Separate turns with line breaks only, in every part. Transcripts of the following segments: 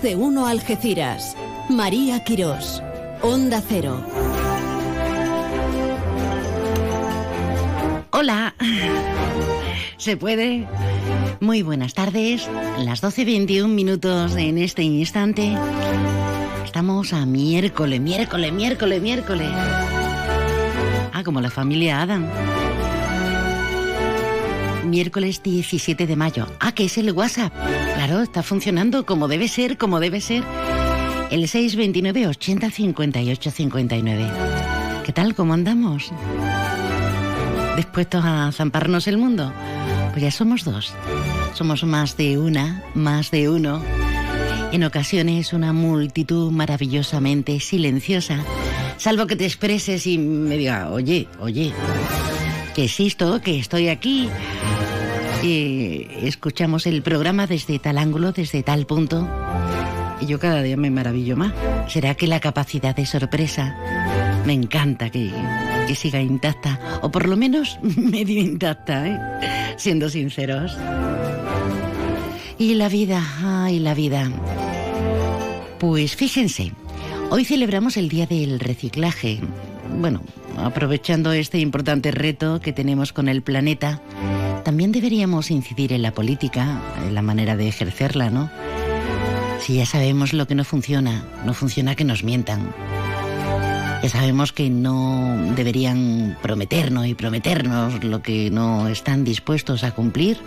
De uno Algeciras. María Quirós. Onda Cero.
Hola. ¿Se puede? Muy buenas tardes. Las 12.21 minutos en este instante. Estamos a miércoles, miércoles, miércoles, miércoles. Ah, como la familia Adam. Miércoles 17 de mayo. Ah, que es el WhatsApp. Claro, está funcionando como debe ser, como debe ser. El 629 80 58 59. ¿Qué tal? ¿Cómo andamos? ¿Dispuestos a zamparnos el mundo? Pues ya somos dos. Somos más de una, más de uno. En ocasiones una multitud maravillosamente silenciosa. Salvo que te expreses y me diga, oye, oye, que existo, que estoy aquí. Y escuchamos el programa desde tal ángulo, desde tal punto. Y yo cada día me maravillo más. ¿Será que la capacidad de sorpresa me encanta que, que siga intacta? O por lo menos medio intacta, ¿eh? siendo sinceros. Y la vida, ay, la vida. Pues fíjense, hoy celebramos el Día del Reciclaje. Bueno, aprovechando este importante reto que tenemos con el planeta, también deberíamos incidir en la política, en la manera de ejercerla, ¿no? Si ya sabemos lo que no funciona, no funciona que nos mientan. Ya sabemos que no deberían prometernos y prometernos lo que no están dispuestos a cumplir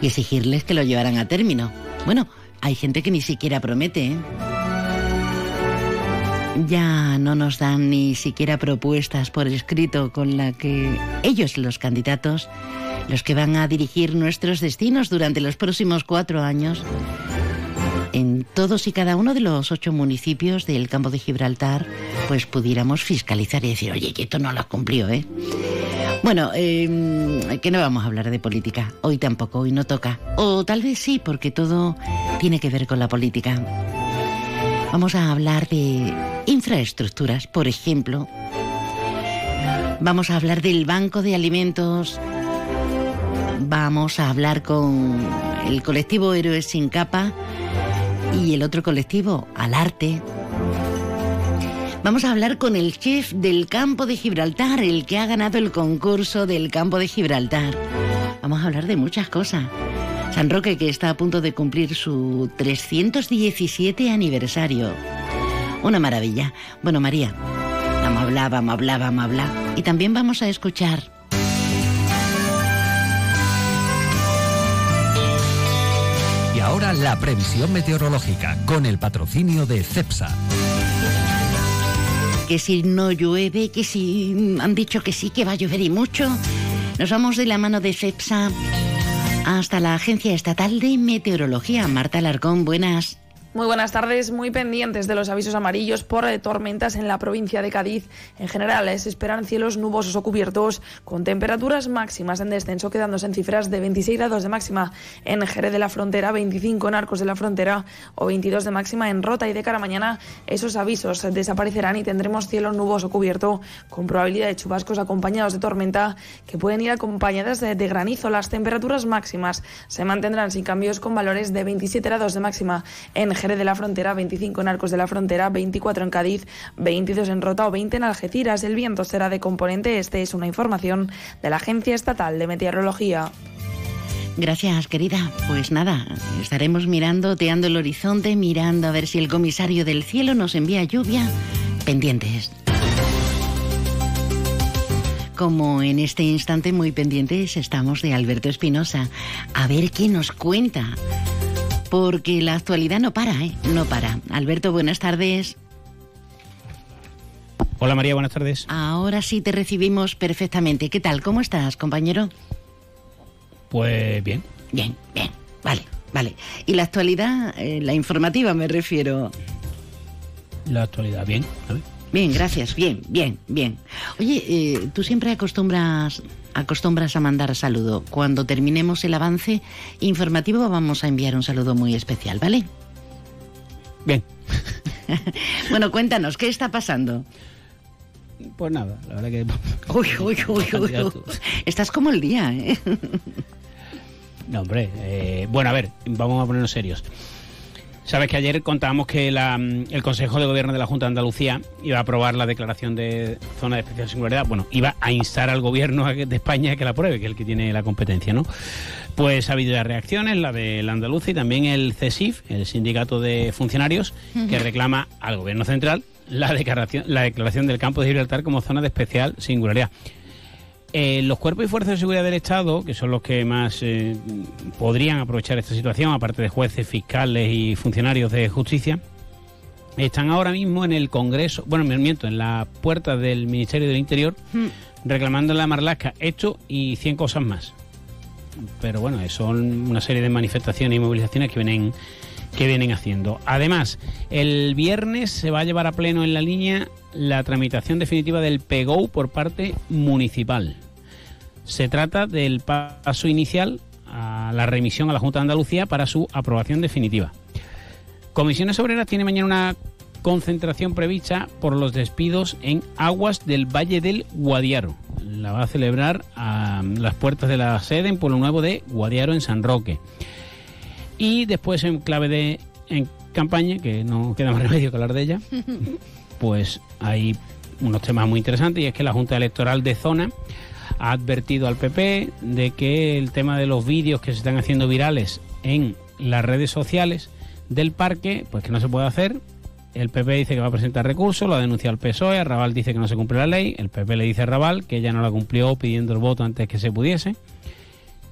y exigirles que lo llevaran a término. Bueno, hay gente que ni siquiera promete. ¿eh? Ya no nos dan ni siquiera propuestas por escrito con la que ellos, los candidatos, los que van a dirigir nuestros destinos durante los próximos cuatro años, en todos y cada uno de los ocho municipios del campo de Gibraltar, pues pudiéramos fiscalizar y decir, oye, que esto no lo has cumplido, ¿eh? Bueno, eh, que no vamos a hablar de política. Hoy tampoco, hoy no toca. O tal vez sí, porque todo tiene que ver con la política. Vamos a hablar de infraestructuras, por ejemplo. Vamos a hablar del Banco de Alimentos. Vamos a hablar con el colectivo Héroes sin capa y el otro colectivo, Al Arte. Vamos a hablar con el chef del campo de Gibraltar, el que ha ganado el concurso del campo de Gibraltar. Vamos a hablar de muchas cosas. San Roque, que está a punto de cumplir su 317 aniversario. Una maravilla. Bueno, María, vamos a hablar, vamos a hablar, vamos a hablar. Y también vamos a escuchar
Y ahora la previsión meteorológica con el patrocinio de CEPSA.
que si no llueve, que si han dicho que sí, que va a llover y mucho. Nos vamos de la mano de CEPSA hasta la Agencia Estatal de Meteorología. Marta Larcón, buenas.
Muy buenas tardes, muy pendientes de los avisos amarillos por eh, tormentas en la provincia de Cádiz. En general, eh, se esperan cielos nubosos o cubiertos con temperaturas máximas en descenso, quedándose en cifras de 26 grados de máxima en Jerez de la Frontera, 25 en Arcos de la Frontera o 22 de máxima en Rota. Y de cara a mañana, esos avisos desaparecerán y tendremos cielo nuboso cubierto con probabilidad de chubascos acompañados de tormenta que pueden ir acompañadas de, de granizo. Las temperaturas máximas se mantendrán sin cambios con valores de 27 grados de máxima en Jerez de la Frontera, 25 en Arcos de la Frontera, 24 en Cádiz, 22 en Rota o 20 en Algeciras. El viento será de componente este, es una información de la Agencia Estatal de Meteorología.
Gracias, querida. Pues nada, estaremos mirando, oteando el horizonte, mirando a ver si el comisario del cielo nos envía lluvia. Pendientes. Como en este instante muy pendientes estamos de Alberto Espinosa. A ver qué nos cuenta. Porque la actualidad no para, ¿eh? No para. Alberto, buenas tardes.
Hola María, buenas tardes.
Ahora sí te recibimos perfectamente. ¿Qué tal? ¿Cómo estás, compañero?
Pues bien.
Bien, bien. Vale, vale. Y la actualidad, eh, la informativa me refiero.
La actualidad, bien. A ver.
Bien, gracias. Bien, bien, bien. Oye, eh, tú siempre acostumbras acostumbras a mandar saludo. Cuando terminemos el avance informativo vamos a enviar un saludo muy especial, ¿vale?
Bien.
bueno, cuéntanos, ¿qué está pasando?
Pues nada, la verdad que...
Uy, uy, uy, uy, uy. Estás como el día, ¿eh?
No, hombre. eh, bueno, a ver, vamos a ponernos serios. Sabes que ayer contábamos que la, mm, el Consejo de Gobierno de la Junta de Andalucía iba a aprobar la declaración de zona de especial singularidad. Bueno, iba a instar al Gobierno de España a que la apruebe, que es el que tiene la competencia, ¿no? Pues ha habido ya reacciones, la del andaluz y también el CESIF, el Sindicato de Funcionarios, que reclama al Gobierno Central la declaración, la declaración del campo de Gibraltar como zona de especial singularidad. Eh, los cuerpos y fuerzas de seguridad del Estado, que son los que más eh, podrían aprovechar esta situación, aparte de jueces, fiscales y funcionarios de justicia, están ahora mismo en el Congreso, bueno, me miento, en la puerta del Ministerio del Interior, reclamando en la Marlasca esto y 100 cosas más. Pero bueno, son una serie de manifestaciones y movilizaciones que vienen que vienen haciendo. Además, el viernes se va a llevar a pleno en la línea la tramitación definitiva del PEGO por parte municipal. Se trata del paso inicial a la remisión a la Junta de Andalucía para su aprobación definitiva. Comisiones Obreras tiene mañana una concentración prevista por los despidos en aguas del Valle del Guadiaro. La va a celebrar a las puertas de la sede en Pueblo Nuevo de Guadiaro en San Roque. Y después en clave de en campaña, que no queda más remedio que hablar de ella, pues hay unos temas muy interesantes y es que la Junta Electoral de Zona ha advertido al PP de que el tema de los vídeos que se están haciendo virales en las redes sociales del parque, pues que no se puede hacer. El PP dice que va a presentar recursos, lo ha denunciado el PSOE, Raval dice que no se cumple la ley, el PP le dice a Raval que ya no la cumplió pidiendo el voto antes que se pudiese.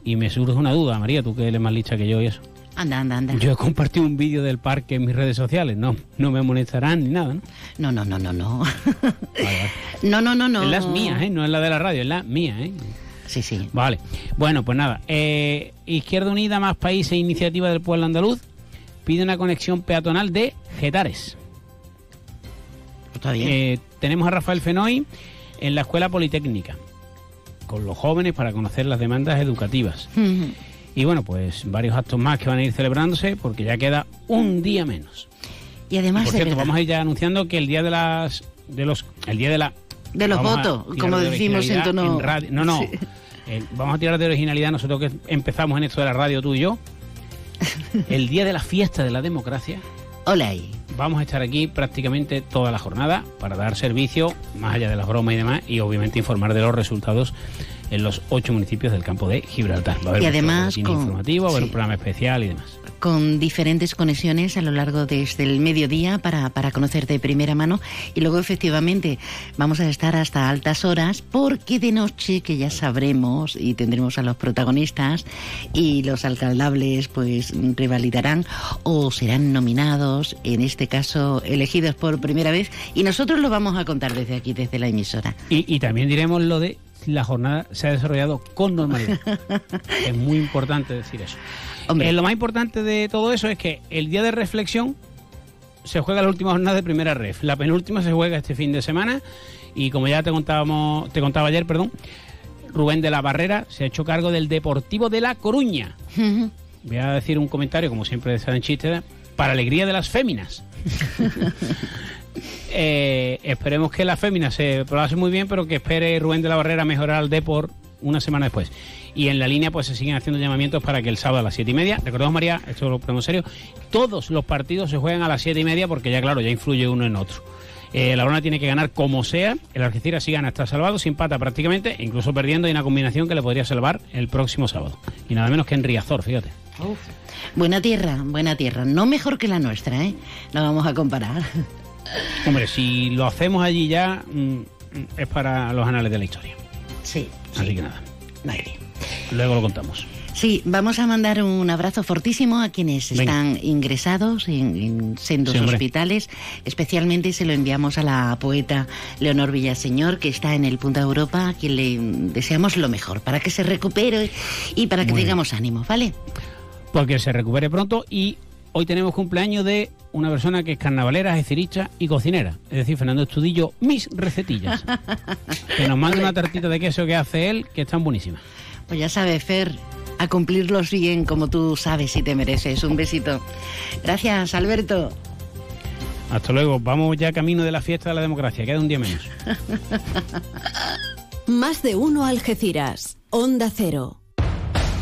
Y me surge una duda, María, tú que eres más lista que yo y eso.
Anda, anda, anda.
Yo he compartido un vídeo del parque en mis redes sociales, no, no me molestarán ni nada, ¿no?
No, no, no, no, no.
Vale, vale.
No, no, no, no.
Es las mías, ¿eh? No es la de la radio, es la mía, ¿eh?
Sí, sí.
Vale. Bueno, pues nada. eh, Izquierda Unida, Más País e Iniciativa del Pueblo Andaluz pide una conexión peatonal de Getares.
Está bien.
Eh, tenemos a Rafael Fenoy en la Escuela Politécnica, con los jóvenes para conocer las demandas educativas. Y bueno, pues varios actos más que van a ir celebrándose porque ya queda un día menos.
y además
Por
de
cierto,
verdad,
vamos a ir ya anunciando que el día de las de los el día de la
de los votos, como
de
decimos en tono...
radio. No, no.
Sí.
Eh, vamos a tirar de originalidad nosotros que empezamos en esto de la radio tú y yo. El día de la fiesta de la democracia
Hola
vamos a estar aquí prácticamente toda la jornada para dar servicio, más allá de las bromas y demás, y obviamente informar de los resultados en los ocho municipios del campo de Gibraltar. Va a haber
Y además con-
informativo, va a haber
sí.
un programa especial y demás.
con diferentes conexiones a lo largo desde el mediodía para, para conocer de primera mano y luego efectivamente vamos a estar hasta altas horas porque de noche que ya sabremos y tendremos a los protagonistas y los alcaldables pues revalidarán o serán nominados, en este caso elegidos por primera vez y nosotros lo vamos a contar desde aquí, desde la emisora.
Y, y también diremos lo de la jornada se ha desarrollado con normalidad. es muy importante decir eso.
Hombre.
Eh, lo más importante de todo eso es que el día de reflexión se juega la última jornada de primera ref. La penúltima se juega este fin de semana y como ya te contábamos, te contaba ayer, perdón, Rubén de la Barrera se ha hecho cargo del Deportivo de La Coruña. Voy a decir un comentario, como siempre se dan chistes, para alegría de las féminas. Eh, esperemos que la fémina se probase muy bien, pero que espere Rubén de la Barrera mejorar al Depor una semana después. Y en la línea pues se siguen haciendo llamamientos para que el sábado a las siete y media, recordemos María, esto lo ponemos serio, todos los partidos se juegan a las siete y media porque ya claro, ya influye uno en otro. Eh, la Brona tiene que ganar como sea, el Algeciras si gana está salvado, sin pata prácticamente, incluso perdiendo hay una combinación que le podría salvar el próximo sábado. Y nada menos que en Riazor, fíjate.
Buena tierra, buena tierra, no mejor que la nuestra, ¿eh? No vamos a comparar.
Hombre, si lo hacemos allí ya, mm, es para los anales de la historia.
Sí,
Así que nada,
bien.
luego lo contamos.
Sí, vamos a mandar un abrazo fortísimo a quienes
Venga.
están ingresados en, en sendos
Sí,
hospitales. Especialmente se lo enviamos a la poeta Leonor Villaseñor, que está en el Punta Europa, a quien le deseamos lo mejor, para que se recupere y para que
Muy bien.
tengamos ánimo, ¿vale?
Porque se recupere pronto y hoy tenemos cumpleaños de una persona que es carnavalera, jeciricha y cocinera. Es decir, Fernando Estudillo, mis recetillas. que nos manda una tartita de queso que hace él, que están buenísimas.
Pues ya sabes, Fer, a cumplirlos bien como tú sabes y te mereces. Un besito. Gracias, Alberto.
Hasta luego, vamos ya camino de la fiesta de la democracia, queda un día menos.
Más de uno Algeciras. Onda Cero.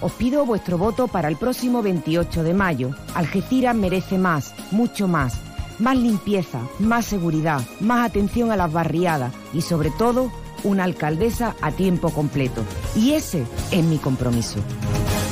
Os pido vuestro voto para el próximo 28 de mayo. Algeciras merece más, mucho más. Más limpieza, más seguridad, más atención a las barriadas y sobre todo una alcaldesa a tiempo completo. Y ese es mi compromiso.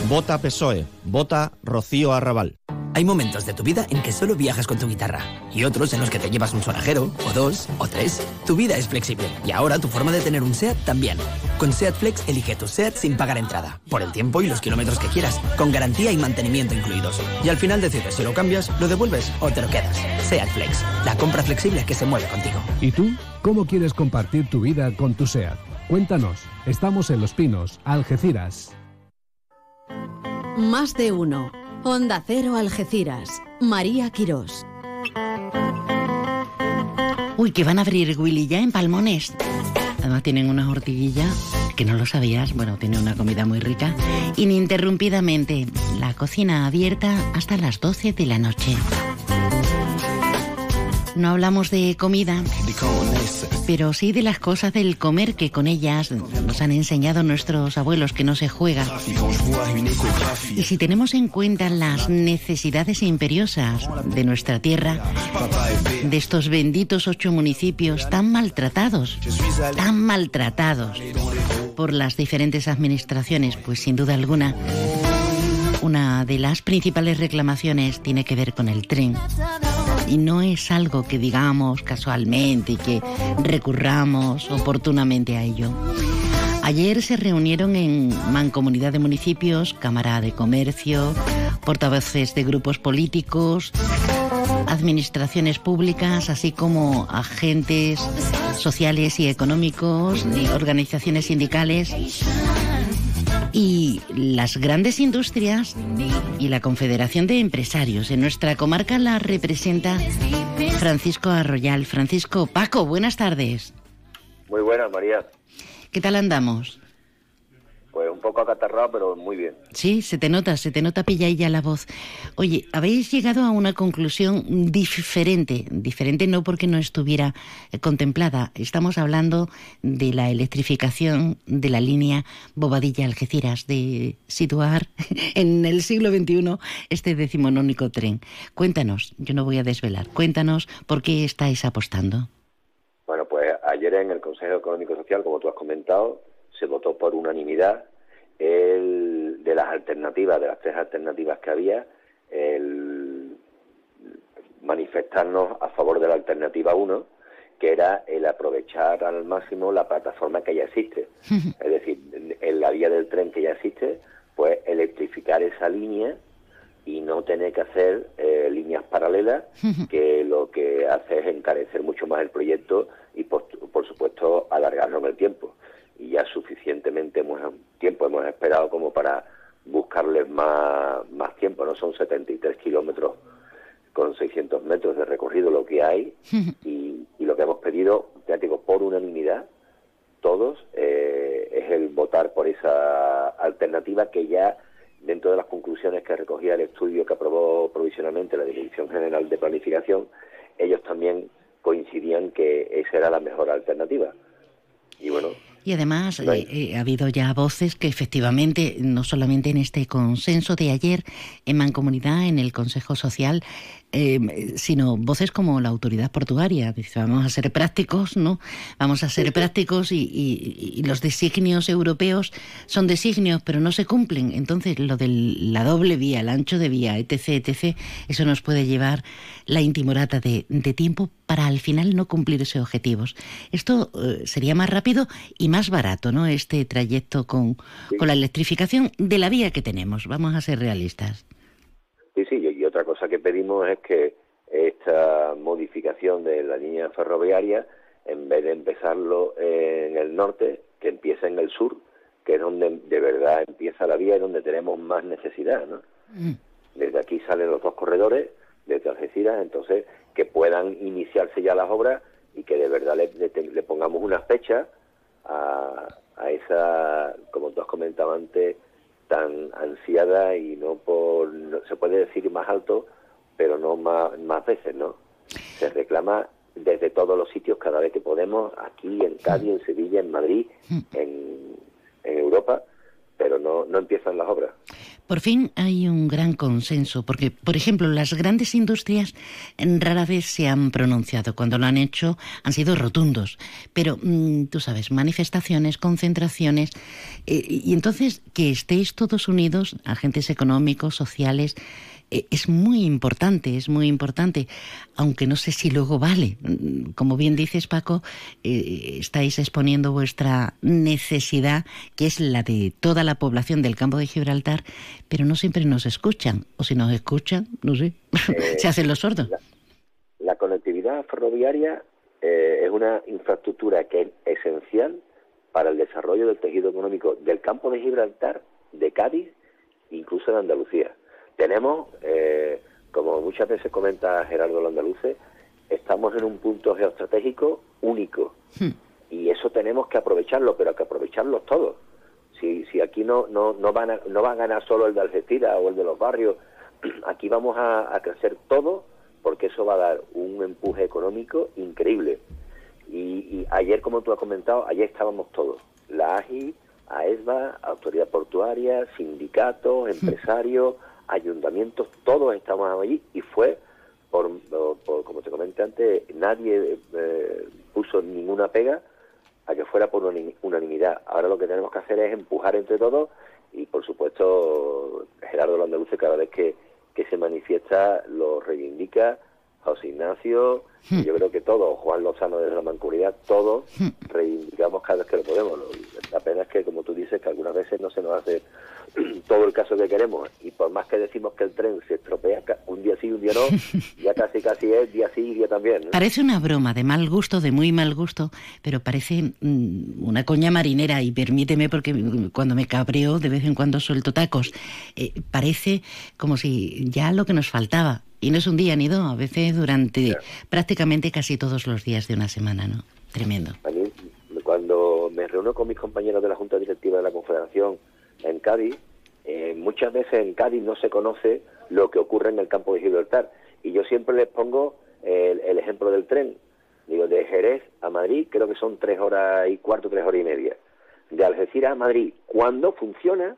Vota PSOE, vota Rocío Arrabal.
Hay momentos de tu vida en que solo viajas con tu guitarra y otros en los que te llevas un sonajero, o dos, o tres. Tu vida es flexible y ahora tu forma de tener un SEAT también. Con SEAT Flex elige tu SEAT sin pagar entrada, por el tiempo y los kilómetros que quieras, con garantía y mantenimiento incluidos. Y al final decides si lo cambias, lo devuelves o te lo quedas. SEAT Flex, la compra flexible que se mueve contigo.
¿Y tú? ¿Cómo quieres compartir tu vida con tu SEAT? Cuéntanos. Estamos en Los Pinos, Algeciras.
Más de uno. Onda Cero Algeciras. María Quirós.
Uy, que van a abrir Willy ya en Palmones. Además tienen una hortiguilla que no lo sabías. Bueno, tiene una comida muy rica. Ininterrumpidamente, la cocina abierta hasta las 12 de la noche. No hablamos de comida, pero sí de las cosas del comer que con ellas nos han enseñado nuestros abuelos que no se juega. Y si tenemos en cuenta las necesidades imperiosas de nuestra tierra, de estos benditos ocho municipios tan maltratados, tan maltratados por las diferentes administraciones, pues sin duda alguna, una de las principales reclamaciones tiene que ver con el tren y no es algo que digamos casualmente y que recurramos oportunamente a ello. Ayer se reunieron en Mancomunidad de Municipios, Cámara de Comercio, portavoces de grupos políticos, administraciones públicas, así como agentes sociales y económicos, organizaciones sindicales y las grandes industrias y la Confederación de Empresarios. En nuestra comarca la representa Francisco Arroyal. Francisco, Paco, buenas tardes.
Muy buenas, María.
¿Qué tal andamos?
Pues un poco acatarrado, pero muy bien.
Sí, se te nota, se te nota pilladilla la voz. Oye, habéis llegado a una conclusión diferente, diferente no porque no estuviera eh, contemplada. Estamos hablando de la electrificación de la línea Bobadilla-Algeciras, de situar en el siglo XXI este decimonónico tren. Cuéntanos, yo no voy a desvelar, cuéntanos por qué estáis apostando.
Bueno, pues ayer en el Consejo Económico Social, como tú has comentado, se votó por unanimidad el, de las alternativas, de las tres alternativas que había, el manifestarnos a favor de la alternativa 1, que era el aprovechar al máximo la plataforma que ya existe. es decir, en la vía del tren que ya existe, pues electrificar esa línea y no tener que hacer eh, líneas paralelas, que lo que hace es encarecer mucho más el proyecto y, por, por supuesto, alargarlo en el tiempo ya suficientemente hemos, tiempo hemos esperado como para buscarles más, más tiempo, ¿no? Son 73 kilómetros con 600 metros de recorrido lo que hay y, y lo que hemos pedido, ya digo, por unanimidad, todos, eh, es el votar por esa alternativa que ya dentro de las conclusiones que recogía el estudio que aprobó provisionalmente la Dirección General de Planificación, ellos también coincidían que esa era la mejor alternativa. Y bueno,
y además eh, eh, ha habido ya voces que efectivamente, no solamente en este consenso de ayer en Mancomunidad, en el Consejo Social, eh, sino voces como la autoridad portuaria. Dice, vamos a ser prácticos, ¿no? Vamos a ser prácticos y, y, los designios europeos son designios, pero no se cumplen. Entonces, lo de la doble vía, el ancho de vía, etc., etc., eso nos puede llevar la intimorata de, de tiempo para al final no cumplir esos objetivos. Esto eh, sería más rápido y más barato, ¿no? Este trayecto con, con la electrificación de la vía que tenemos. Vamos a ser realistas.
Sí, sí, y otra cosa que pedimos es que esta modificación de la línea ferroviaria, en vez de empezarlo en el norte, que empiece en el sur, que es donde de verdad empieza la vía y donde tenemos más necesidad, ¿no? Mm. Desde aquí salen los dos corredores, desde Algeciras, entonces que puedan iniciarse ya las obras y que de verdad le, le, pongamos una fecha a, a, esa, como tú has comentado antes, tan ansiada y no por, se puede decir más alto, pero no más, más veces, ¿no? Se reclama desde todos los sitios cada vez que podemos, aquí en Cádiz, en Sevilla, en Madrid, mm. en, en Europa, pero no, no empiezan las obras.
Por fin hay un gran consenso, porque, por ejemplo, las grandes industrias rara vez se han pronunciado. Cuando lo han hecho han sido rotundos. Pero, mm, tú sabes, manifestaciones, concentraciones. Eh, y entonces, que estéis todos unidos, agentes económicos, sociales, es muy importante, es muy importante, aunque no sé si luego vale. Como bien dices, Paco, eh, estáis exponiendo vuestra necesidad, que es la de toda la población del campo de Gibraltar, pero no siempre nos escuchan, o si nos escuchan, no sé, se hacen los sordos.
La, conectividad ferroviaria eh, es una infraestructura que es esencial para el desarrollo del tejido económico del campo de Gibraltar, de Cádiz, incluso de Andalucía. Tenemos, eh, como muchas veces comenta Gerardo Landaluce, estamos en un punto geoestratégico único hmm. y eso tenemos que aprovecharlo, pero hay que aprovecharlo todos. Si, si aquí no, no, no, van a, no va a ganar solo el de Algeciras o el de los barrios, aquí vamos a, crecer todo porque eso va a dar un empuje económico increíble. Y, y, ayer, como tú has comentado, ayer estábamos todos, la AGI, AESBA, Autoridad Portuaria, sindicatos, hmm. empresarios, ayuntamientos, todos estamos allí y fue, por, por como te comenté antes, nadie eh, puso ninguna pega a que fuera por unanimidad. Ahora lo que tenemos que hacer es empujar entre todos y, por supuesto, Gerardo Landaluce cada vez que, que se manifiesta lo reivindica, José Ignacio, hmm. yo creo que todos, Juan Lozano desde la Mancomunidad, todos hmm. reivindicamos cada vez que lo podemos. La pena es que, como tú dices, que algunas veces no se nos hace todo el caso que queremos y por más que decimos que el tren se estropea un día sí un día no ya casi casi es día sí y día también
parece una broma de mal gusto de muy mal gusto pero parece mm, una coña marinera y permíteme porque cuando me cabreo de vez en cuando suelto tacos eh, parece como si ya lo que nos faltaba y no es un día ni dos a veces durante prácticamente casi todos los días de una semana no tremendo
cuando me reúno con mis compañeros de la junta directiva de la confederación en Cádiz, eh, muchas veces en Cádiz no se conoce lo que ocurre en el campo de Gibraltar. Y yo siempre les pongo el, ejemplo del tren. Digo, de Jerez a Madrid creo que son tres horas y cuarto, tres horas y media. De Algeciras a Madrid, cuando funciona,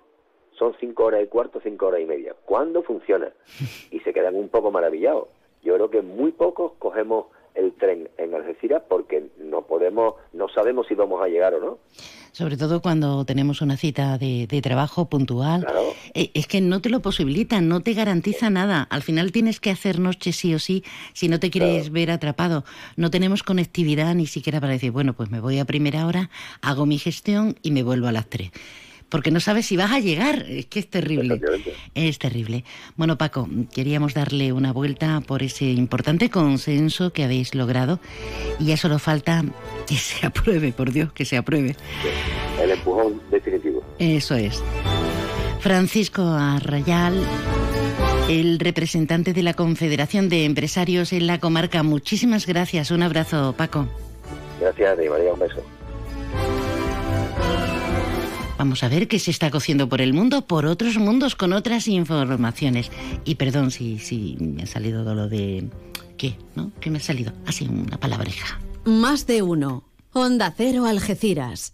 son cinco horas y cuarto, cinco horas y media. ¿Cuándo funciona? Y se quedan un poco maravillados. Yo creo que muy pocos cogemos el tren en Algeciras porque no podemos, no sabemos si vamos a llegar o no.
Sobre todo cuando tenemos una cita de, trabajo puntual. Eh, es que no te lo posibilita, no te garantiza nada. Al final tienes que hacer noche sí o sí si no te quieres ver atrapado. No tenemos conectividad ni siquiera para decir, bueno, pues me voy a primera hora, hago mi gestión y me vuelvo a las tres porque no sabes si vas a llegar. Es que es terrible. Es terrible. Bueno, Paco, queríamos darle una vuelta por ese importante consenso que habéis logrado y ya solo falta que se apruebe, por Dios, que se apruebe.
El empujón definitivo.
Eso es. Francisco Arrayal, el representante de la Confederación de Empresarios en la comarca. Muchísimas gracias. Un abrazo, Paco.
Gracias, María. Un beso.
Vamos a ver qué se está cociendo por el mundo, por otros mundos, con otras informaciones. Y perdón si, si me ha salido lo de... ¿Qué? ¿No? ¿Qué me ha salido? Así, una palabreja.
Más de uno. Onda Cero Algeciras.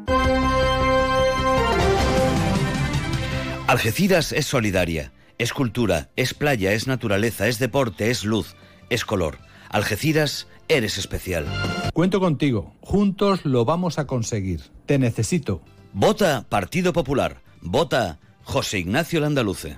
Algeciras es solidaria, es cultura, es playa, es naturaleza, es deporte, es luz, es color. Algeciras, eres especial.
Cuento contigo, juntos lo vamos a conseguir. Te necesito.
Vota Partido Popular, vota José Ignacio Landaluce.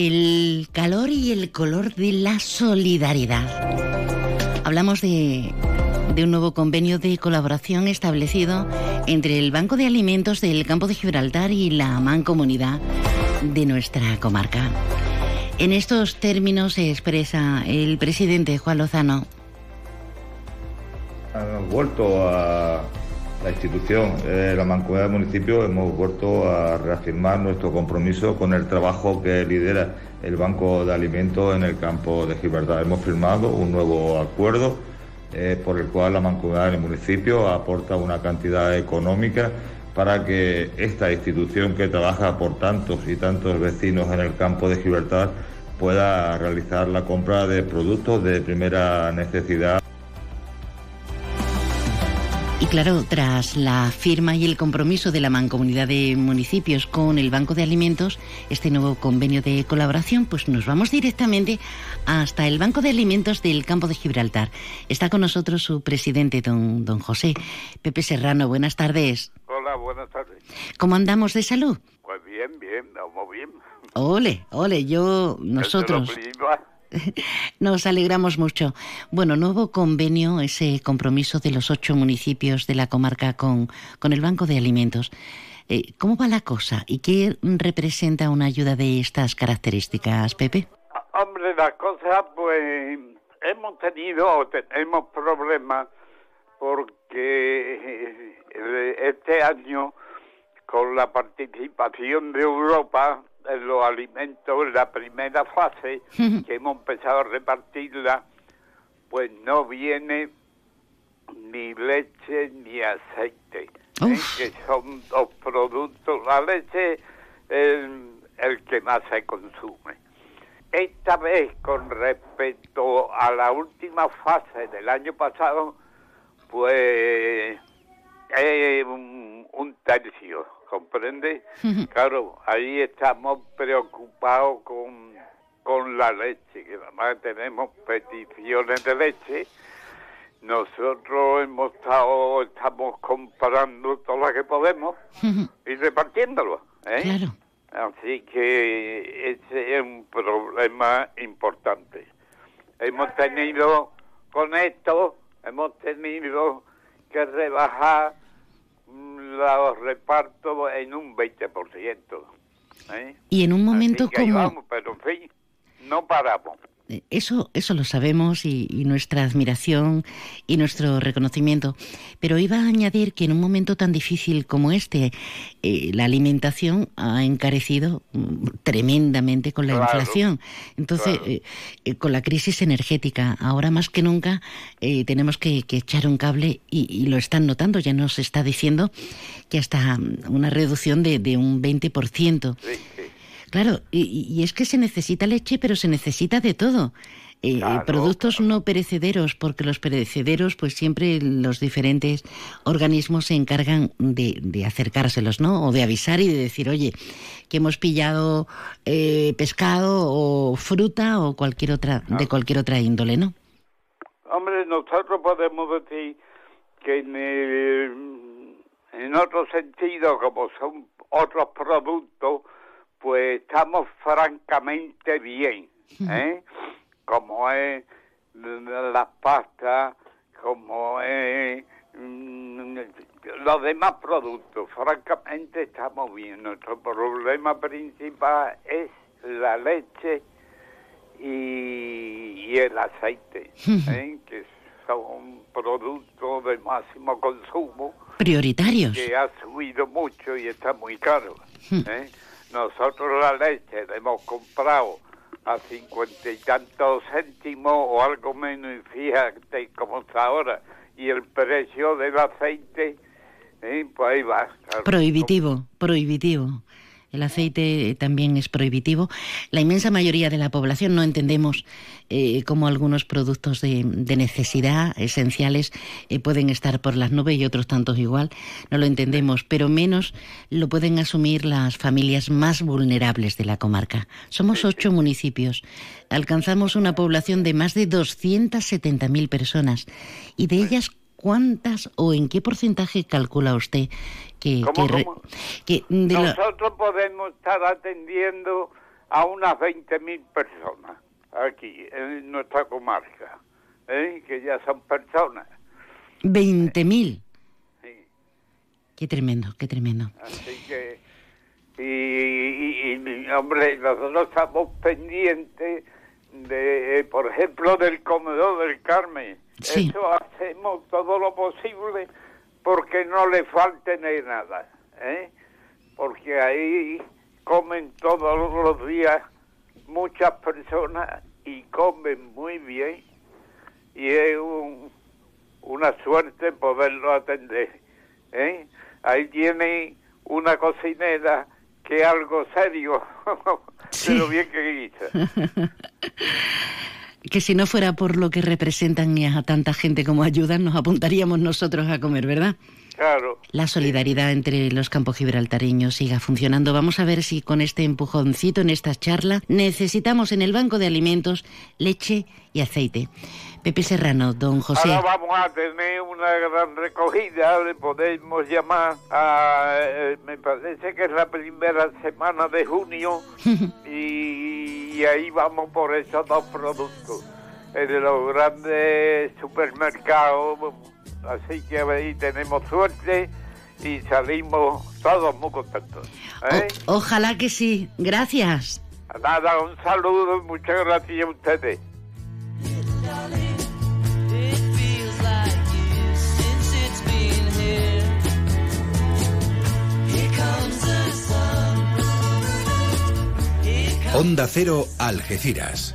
El calor y el color de la solidaridad. Hablamos de, un nuevo convenio de colaboración establecido entre el Banco de Alimentos del Campo de Gibraltar y la Mancomunidad de nuestra comarca. En estos términos se expresa el presidente Juan Lozano.
Hemos vuelto a la institución, eh, la Mancomunidad de Municipios, hemos vuelto a reafirmar nuestro compromiso con el trabajo que lidera el Banco de Alimentos en el campo de Gibraltar. Hemos firmado un nuevo acuerdo eh, por el cual la Mancomunidad del Municipio aporta una cantidad económica para que esta institución que trabaja por tantos y tantos vecinos en el campo de Gibraltar pueda realizar la compra de productos de primera necesidad.
Y claro, tras la firma y el compromiso de la Mancomunidad de Municipios con el Banco de Alimentos, este nuevo convenio de colaboración, pues nos vamos directamente hasta el Banco de Alimentos del Campo de Gibraltar. Está con nosotros su presidente, don, don José Pepe Serrano. Buenas tardes.
Hola, buenas tardes.
¿Cómo andamos de salud?
Pues bien, bien, vamos bien.
Ole, ole, yo, nosotros. Nos alegramos mucho. Bueno, nuevo convenio, ese compromiso de los ocho municipios de la comarca con, con el Banco de Alimentos. Eh, ¿Cómo va la cosa y qué representa una ayuda de estas características, Pepe?
Hombre, la cosa, pues hemos tenido, tenemos problemas porque eh, este año, con la participación de Europa, los alimentos en la primera fase, que hemos empezado a repartirla, pues no viene ni leche ni aceite, ¿eh? que son dos productos. La leche es el que más se consume. Esta vez, con respecto a la última fase del año pasado, pues es un, un tercio ¿comprende? claro, ahí estamos preocupados con, con la leche, que además tenemos peticiones de leche. Nosotros hemos estado, estamos comprando todo lo que podemos y repartiéndolo, ¿eh? Así que ese es un problema importante. Hemos tenido con esto, hemos tenido que rebajar los reparto en un 20%. ¿eh?
Y en un momento como...
Vamos, pero en fin, no paramos.
Eso, eso lo sabemos y, nuestra admiración y nuestro reconocimiento. Pero iba a añadir que en un momento tan difícil como este, eh, la alimentación ha encarecido mm, tremendamente con la inflación. Entonces, eh, eh, con la crisis energética, ahora más que nunca tenemos que, echar un cable y, lo están notando. Ya nos está diciendo que hasta una reducción de, de un 20%. Sí, sí. Claro, y, es que se necesita leche, pero se necesita de todo. Eh, productos no perecederos, porque los perecederos, pues siempre los diferentes organismos se encargan de, acercárselos, ¿no? O de avisar y de decir, oye, que hemos pillado eh, pescado o fruta o cualquier otra, de cualquier otra índole, ¿no?
Hombre, nosotros podemos decir que en en otro sentido, como son otros productos, pues estamos francamente bien, ¿eh? Como es las pastas, como es mm, los demás productos, francamente estamos bien. Nuestro problema principal es la leche y, y el aceite, ¿eh? que son productos de máximo consumo.
Prioritarios.
Que ha subido mucho y está muy caro. ¿eh? Nosotros la leche la hemos comprado a cincuenta y tantos céntimos o algo menos y fíjate cómo está ahora. Y el precio del aceite, ¿eh? pues ahí va.
Prohibitivo, prohibitivo. El aceite también es prohibitivo. La inmensa mayoría de la población no entendemos eh, cómo algunos productos de, necesidad esenciales eh, pueden estar por las nubes y otros tantos igual. No lo entendemos, pero menos lo pueden asumir las familias más vulnerables de la comarca. Somos ocho municipios. Alcanzamos una población de más de 270.000 personas y de ellas ¿Cuántas o en qué porcentaje calcula usted que...
que, Nosotros podemos estar atendiendo a unas 20.000 personas aquí, en nuestra comarca, ¿eh? que ya son personas.
¿20.000? Sí. Qué tremendo, qué tremendo.
Así que, y, hombre, nosotros estamos pendientes de, por ejemplo, del comedor del Carmen eso hacemos todo lo posible porque no le falte ni nada, ¿eh? Porque ahí comen todos los días muchas personas y comen muy bien y es una suerte poderlo atender. ¿eh? Ahí tiene una cocinera que algo serio, pero bien que
que si no fuera por lo que representan y a tanta gente como ayudan, nos apuntaríamos nosotros a comer, ¿verdad?
Claro.
La solidaridad entre los campos gibraltareños siga funcionando. Vamos a ver si con este empujoncito en esta charla necesitamos en el banco de alimentos leche y aceite. Pepe Serrano, don José.
Ahora vamos a tener una gran recogida, le podemos llamar a, eh, me parece que es la primera semana de junio y, ahí vamos por esos dos productos. En los grandes supermercados, así que ahí tenemos suerte y salimos todos muy contentos. ¿eh?
ojalá que sí. Gracias.
Nada, un saludo y muchas gracias a ustedes.
Onda Cero Algeciras.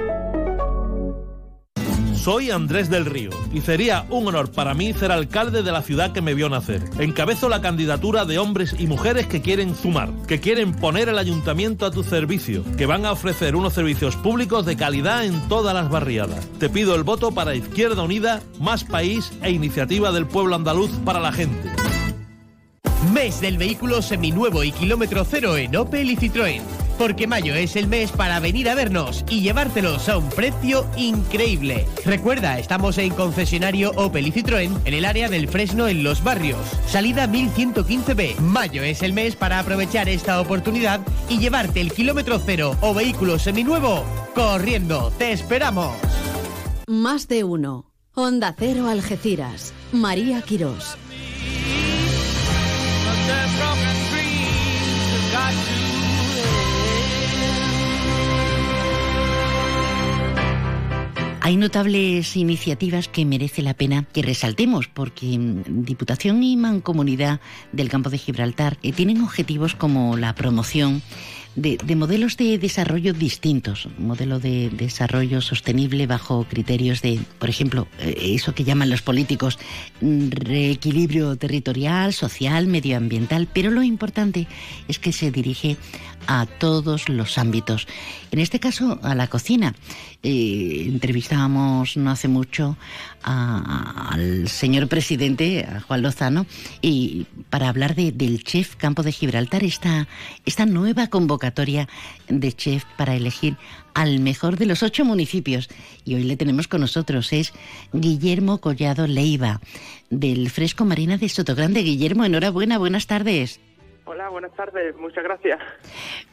Soy Andrés del Río y sería un honor para mí ser alcalde de la ciudad que me vio nacer. Encabezo la candidatura de hombres y mujeres que quieren sumar, que quieren poner el ayuntamiento a tu servicio, que van a ofrecer unos servicios públicos de calidad en todas las barriadas. Te pido el voto para Izquierda Unida, Más País e Iniciativa del Pueblo Andaluz para la gente.
Mes del vehículo seminuevo y kilómetro cero en Opel y Citroën porque mayo es el mes para venir a vernos y llevártelos a un precio increíble. Recuerda, estamos en concesionario Opel y Citroën en el área del Fresno en Los Barrios. Salida 1115B. Mayo es el mes para aprovechar esta oportunidad y llevarte el kilómetro cero o vehículo seminuevo corriendo. ¡Te esperamos!
Más de uno. Honda Cero Algeciras. María Quirós.
Hay notables iniciativas que merece la pena que resaltemos porque mm, Diputación y Mancomunidad del Campo de Gibraltar eh, tienen objetivos como la promoción de, de modelos de desarrollo distintos, modelo de desarrollo sostenible bajo criterios de, por ejemplo, eh, eso que llaman los políticos, mm, reequilibrio territorial, social, medioambiental, pero lo importante es que se dirige a todos los ámbitos. En este caso, a la cocina. Eh, entrevistábamos no hace mucho a- al señor presidente, a Juan Lozano, y para hablar de- del chef Campo de Gibraltar, esta, esta nueva convocatoria de chef para elegir al mejor de los ocho municipios. Y hoy le tenemos con nosotros, es Guillermo Collado Leiva, del Fresco Marina de Sotogrande. Guillermo, enhorabuena, buenas tardes.
Hola, buenas tardes, muchas gracias.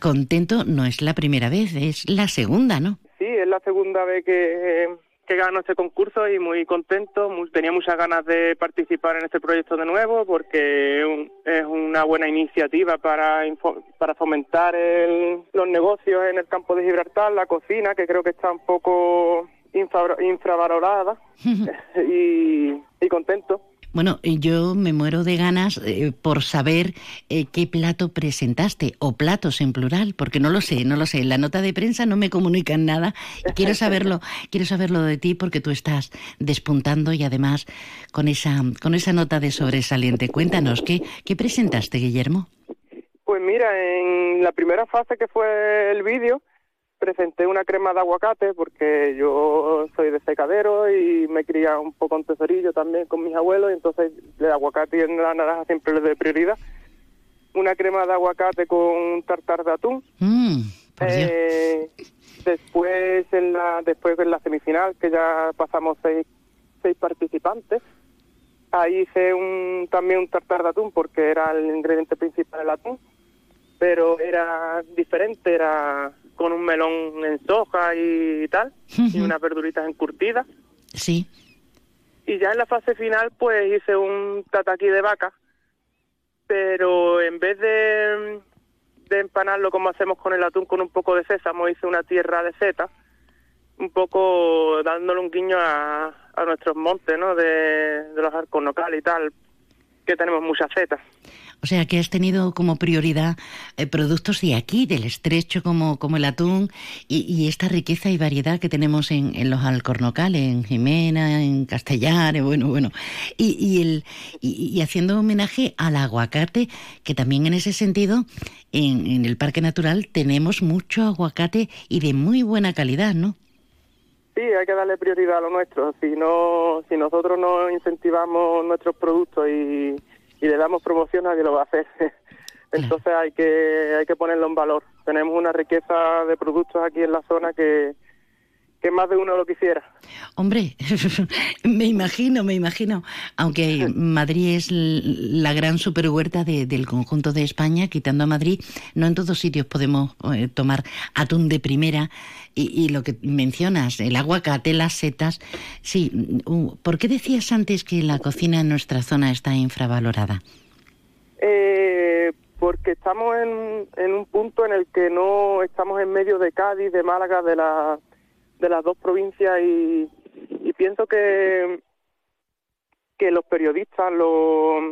Contento no es la primera vez, es la segunda, ¿no?
Sí, es la segunda vez que, que gano este concurso y muy contento. Tenía muchas ganas de participar en este proyecto de nuevo porque es un- es una buena iniciativa para, info- para fomentar el- los negocios en el campo de Gibraltar, la cocina, que creo que está un poco infra- infravalorada y, y contento.
Bueno, eh, yo me muero de ganas eh, por saber eh, qué plato presentaste, o platos en plural, porque no lo sé, no lo sé. En la nota de prensa no me comunican nada. Y quiero saberlo, quiero saberlo de ti porque tú estás despuntando y además con esa, con esa nota de sobresaliente. Cuéntanos, ¿qué, qué presentaste, Guillermo?
Pues mira, en la primera fase que fue el vídeo, presenté una crema de aguacate porque yo soy de secadero y me cría un poco en tesorillo también con mis abuelos, y entonces el aguacate y la naranja siempre les doy prioridad. Una crema de aguacate con un tartar de atún.
Mm,
Eh, después en la después en la semifinal que ya pasamos seis, seis participantes ahí hice un también un tartar de atún porque era el ingrediente principal el atún pero era diferente era con un melón en soja y tal y unas verduritas encurtidas
Sí.
y ya en la fase final pues hice un tataki de vaca pero en vez de, de empanarlo como hacemos con el atún con un poco de sésamo hice una tierra de seta un poco dándole un guiño a, a nuestros montes ¿no? de, de los arcos locales y tal que tenemos muchas setas
O sea, que has tenido como prioridad eh, productos de aquí, del estrecho como, como el atún y, esta riqueza y variedad que tenemos en, los alcornocales, en Jimena, en Castellares, bueno, bueno. Y, y, el, y, y haciendo homenaje al aguacate, que también en ese sentido, en, en el Parque Natural tenemos mucho aguacate y de muy buena calidad, ¿no?
Sí, hay que darle prioridad a lo nuestro. Si no, si nosotros no incentivamos nuestros productos y, y le damos promoción, nadie lo va a hacer. Entonces hay que hay que ponerlo en valor. Tenemos una riqueza de productos aquí en la zona que, que más de uno lo quisiera.
Hombre, me imagino, me imagino. Aunque Madrid es la gran superhuerta de- del conjunto de España, quitando a Madrid, no en todos sitios podemos eh, tomar atún de primera. Y, y lo que mencionas, el aguacate, las setas. Sí, uh, ¿por qué decías antes que la cocina en nuestra zona está infravalorada?
Eh, porque estamos en, en un punto en el que no estamos en medio de Cádiz, de Málaga, de, la, de las dos provincias y, y pienso que, que los periodistas, los,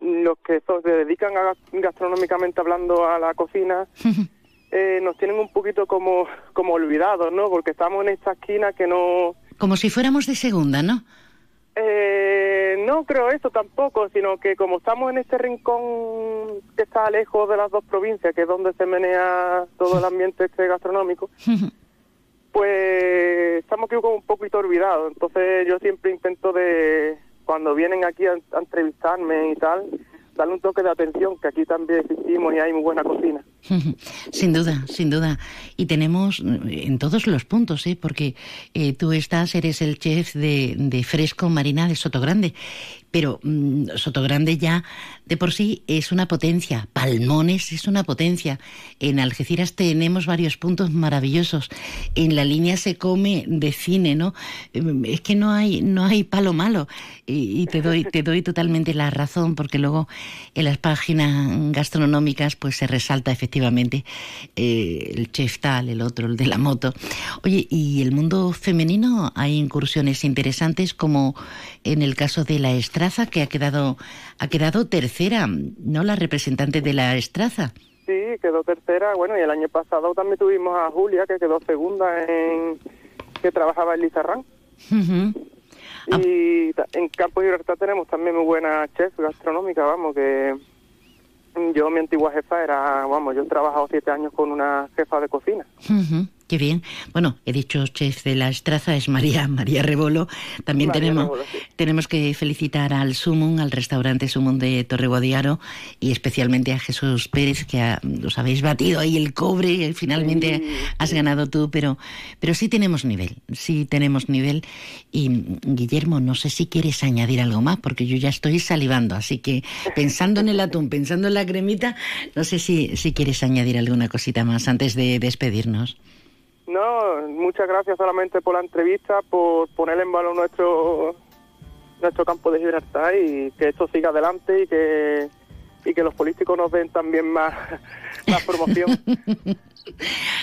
los que so- se dedican a, gastronómicamente hablando a la cocina, eh, nos tienen un poquito como, como olvidados, ¿no? Porque estamos en esta esquina que no...
Como si fuéramos de segunda, ¿no?
Eh, no creo eso tampoco, sino que como estamos en este rincón que está lejos de las dos provincias, que es donde se menea todo el ambiente este gastronómico, pues estamos aquí como un poquito olvidados. Entonces yo siempre intento de, cuando vienen aquí a, entrevistarme y tal, darle un toque de atención, que aquí también existimos y hay muy buena cocina.
Sin duda, sin duda. Y tenemos eh, en todos los puntos, ¿eh? porque eh, tú estás, eres el chef de, de Fresco Marina de Sotogrande, pero mm, Sotogrande ya de por sí es una potencia, Palmones es una potencia. En Algeciras tenemos varios puntos maravillosos. En la línea se come de cine, ¿no? Mm, Es que no hay, no hay palo malo. Y, y te doy, te doy totalmente la razón, porque luego en las páginas gastronómicas pues se resalta efectivamente eh, el chef tal, el otro, el de la moto. Oye, y el mundo femenino hay incursiones interesantes como en el caso de la Estraza, que ha quedado, ha quedado tercera, ¿no? La representante de la Estraza.
Sí, quedó tercera. Bueno, y el año pasado también tuvimos a Julia, que quedó segunda en que trabajaba en Lizarrán. Y ta- en Campo de Libertad tenemos también muy buena chef gastronómica, vamos, que yo, mi antigua jefa era, vamos, yo he trabajado siete años con una jefa de cocina.
Ujú, Qué bien. Bueno, he dicho chef de la Estraza, es María, María Rebolo. También
María
tenemos,
Rebolo, sí.
tenemos que felicitar al Sumum, al restaurante Sumum de Torreguadiaro y especialmente a Jesús Pérez, que ha- os habéis batido ahí el cobre y finalmente has ganado tú, pero, pero sí tenemos nivel, sí tenemos nivel. Y Guillermo, no sé si quieres añadir algo más, porque yo ya estoy salivando, así que pensando en el atún, pensando en la cremita, no sé si, si quieres añadir alguna cosita más antes de despedirnos.
No, muchas gracias solamente por la entrevista, por poner en valor nuestro nuestro campo de Gibraltar y que esto siga adelante y que y que los políticos nos den también más, más promoción.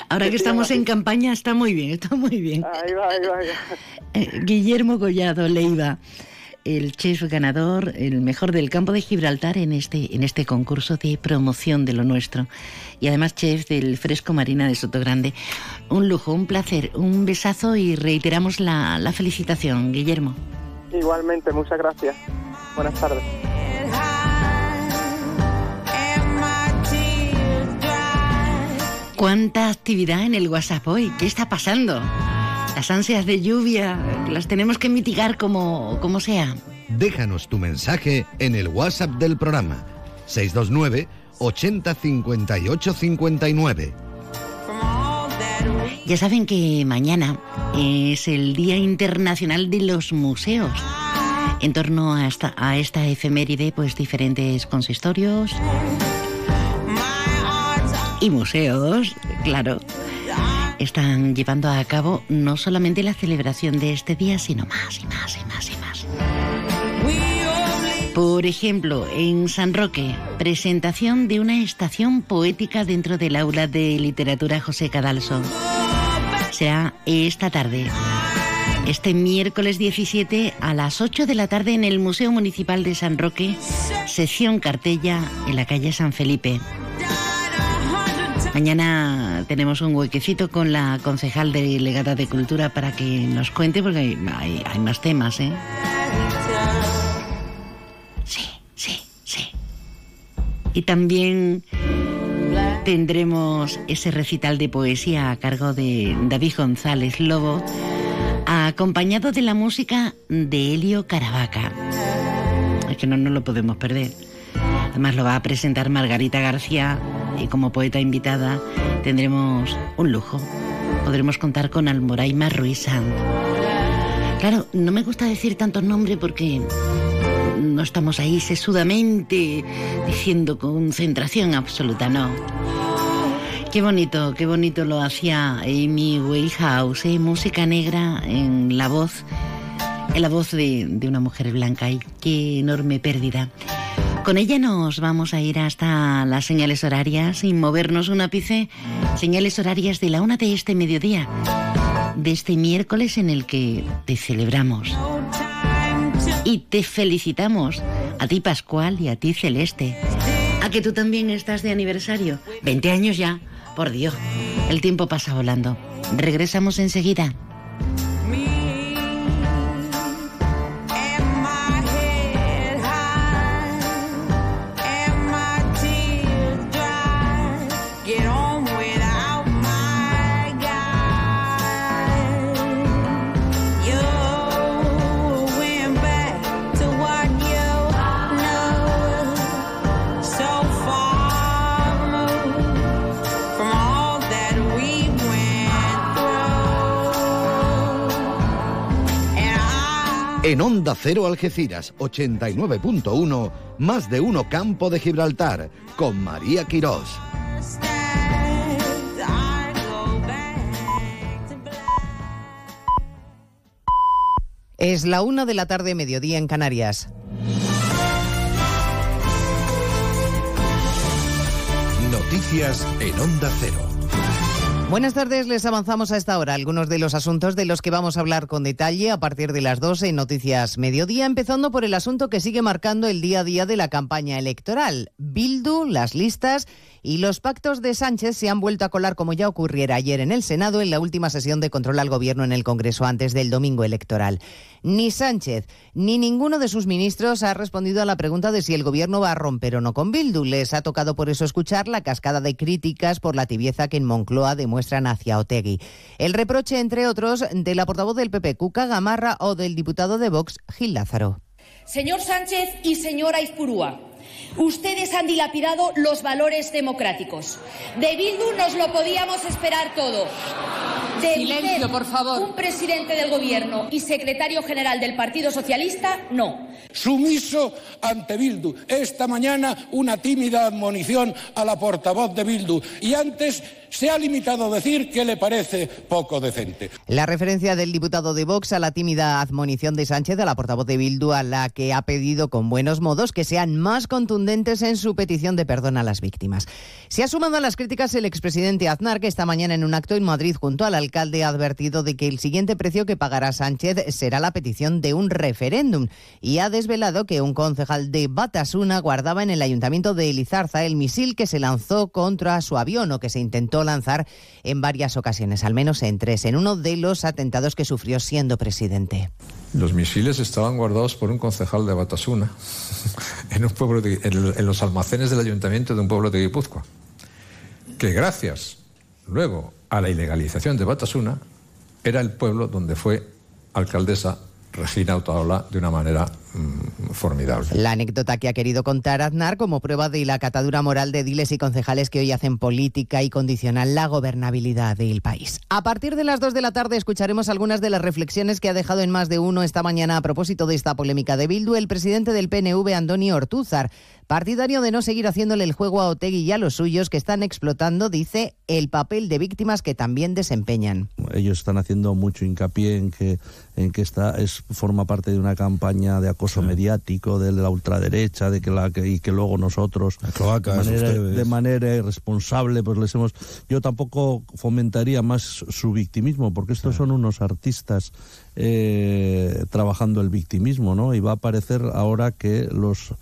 Ahora que estamos en campaña está muy bien, está muy bien.
Ahí va, ahí va, ahí va.
Eh, Guillermo Collado Leiva, el chef ganador, el mejor del campo de Gibraltar en este, en este concurso de promoción de lo nuestro. Y además chef del Fresco Marina de Sotogrande. Un lujo, un placer, un besazo y reiteramos la, la felicitación, Guillermo.
Igualmente, muchas gracias. Buenas tardes.
¿Cuánta actividad en el WhatsApp hoy? ¿Qué está pasando? Las ansias de lluvia las tenemos que mitigar como, como sea.
Déjanos tu mensaje en el WhatsApp del programa 629 80 58 59.
Ya saben que mañana es el Día Internacional de los Museos. En torno a esta, a esta efeméride, pues diferentes consistorios y museos, claro, están llevando a cabo no solamente la celebración de este día, sino más y más y más y más. Por ejemplo, en San Roque, presentación de una estación poética dentro del aula de literatura José Cadalso. Será esta tarde, este miércoles 17 a las 8 de la tarde en el Museo Municipal de San Roque, sección Cartella en la calle San Felipe. Mañana tenemos un huequecito con la concejal delegada de Cultura para que nos cuente, porque hay, más temas, ¿eh? Sí, sí, sí. Y también tendremos ese recital de poesía a cargo de David González Lobo, acompañado de la música de Helio Caravaca. Es que no, no lo podemos perder. Además lo va a presentar Margarita García y como poeta invitada tendremos un lujo. Podremos contar con Almoraima Ruiz Sanz. Claro, no me gusta decir tantos nombres porque no estamos ahí sesudamente diciendo concentración absoluta, no. Qué bonito, qué bonito lo hacía Amy Winehouse, ¿eh? música negra en la voz, en la voz de, de una mujer blanca y qué enorme pérdida. Con ella nos vamos a ir hasta las señales horarias sin movernos un ápice. Señales horarias de la una de este mediodía, de este miércoles en el que te celebramos. Y te felicitamos a ti Pascual y a ti Celeste. A que tú también estás de aniversario. 20 años ya. Por Dios, el tiempo pasa volando. Regresamos enseguida.
En Onda Cero Algeciras 89.1, más de uno Campo de Gibraltar, con María Quirós.
Es la una de la tarde, mediodía en Canarias.
Noticias en Onda Cero.
Buenas tardes, les avanzamos a esta hora algunos de los asuntos de los que vamos a hablar con detalle a partir de las 12 en Noticias Mediodía, empezando por el asunto que sigue marcando el día a día de la campaña electoral. Bildu, las listas y los pactos de Sánchez se han vuelto a colar como ya ocurriera ayer en el Senado en la última sesión de control al gobierno en el Congreso antes del domingo electoral. Ni Sánchez ni ninguno de sus ministros ha respondido a la pregunta de si el gobierno va a romper o no con Bildu. Les ha tocado por eso escuchar la cascada de críticas por la tibieza que en Moncloa demuestran hacia Otegui. El reproche, entre otros, de la portavoz del PP, Cuca Gamarra, o del diputado de Vox, Gil Lázaro.
Señor Sánchez y señora Izpurúa, ustedes han dilapidado los valores democráticos. De Bildu nos lo podíamos esperar todo. De
Silencio,
usted,
por favor.
Un presidente del gobierno y secretario general del Partido Socialista, no.
Sumiso ante Bildu. Esta mañana una tímida admonición a la portavoz de Bildu. Y antes se ha limitado a decir que le parece poco decente.
La referencia del diputado de Vox a la tímida admonición de Sánchez a la portavoz de Bildu, a la que ha pedido con buenos modos que sean más contundentes en su petición de perdón a las víctimas. Se ha sumado a las críticas el expresidente Aznar, que esta mañana en un acto en Madrid junto al alcalde ha advertido de que el siguiente precio que pagará Sánchez será la petición de un referéndum y ha desvelado que un concejal de Batasuna guardaba en el ayuntamiento de Elizarza el misil que se lanzó contra su avión o que se intentó lanzar en varias ocasiones, al menos en tres, en uno de los atentados que sufrió siendo presidente.
Los misiles estaban guardados por un concejal de Batasuna en, un pueblo de- en, los almacenes del ayuntamiento de un pueblo de Guipúzcoa. Que gracias luego a la ilegalización de Batasuna era el pueblo donde fue alcaldesa Regina Otaola de una manera mm, formidable.
La anécdota que ha querido contar Aznar como prueba de la catadura moral de diles y concejales que hoy hacen política y condicionan la gobernabilidad del país. A partir de las 2 de la tarde escucharemos algunas de las reflexiones que ha dejado en más de uno esta mañana a propósito de esta polémica de Bildu el presidente del PNV, Antonio Ortúzar. Partidario de no seguir haciéndole el juego a Otegui y a los suyos que están explotando, dice, el papel de víctimas que también desempeñan.
ellos están haciendo mucho hincapié en que en que esta es forma parte de una campaña de acoso mediático de la ultraderecha de que la que, y que luego nosotros de, manera, de manera irresponsable pues les hemos yo tampoco fomentaría más su victimismo porque estos son unos artistas eh, trabajando el victimismo no y va a parecer ahora que los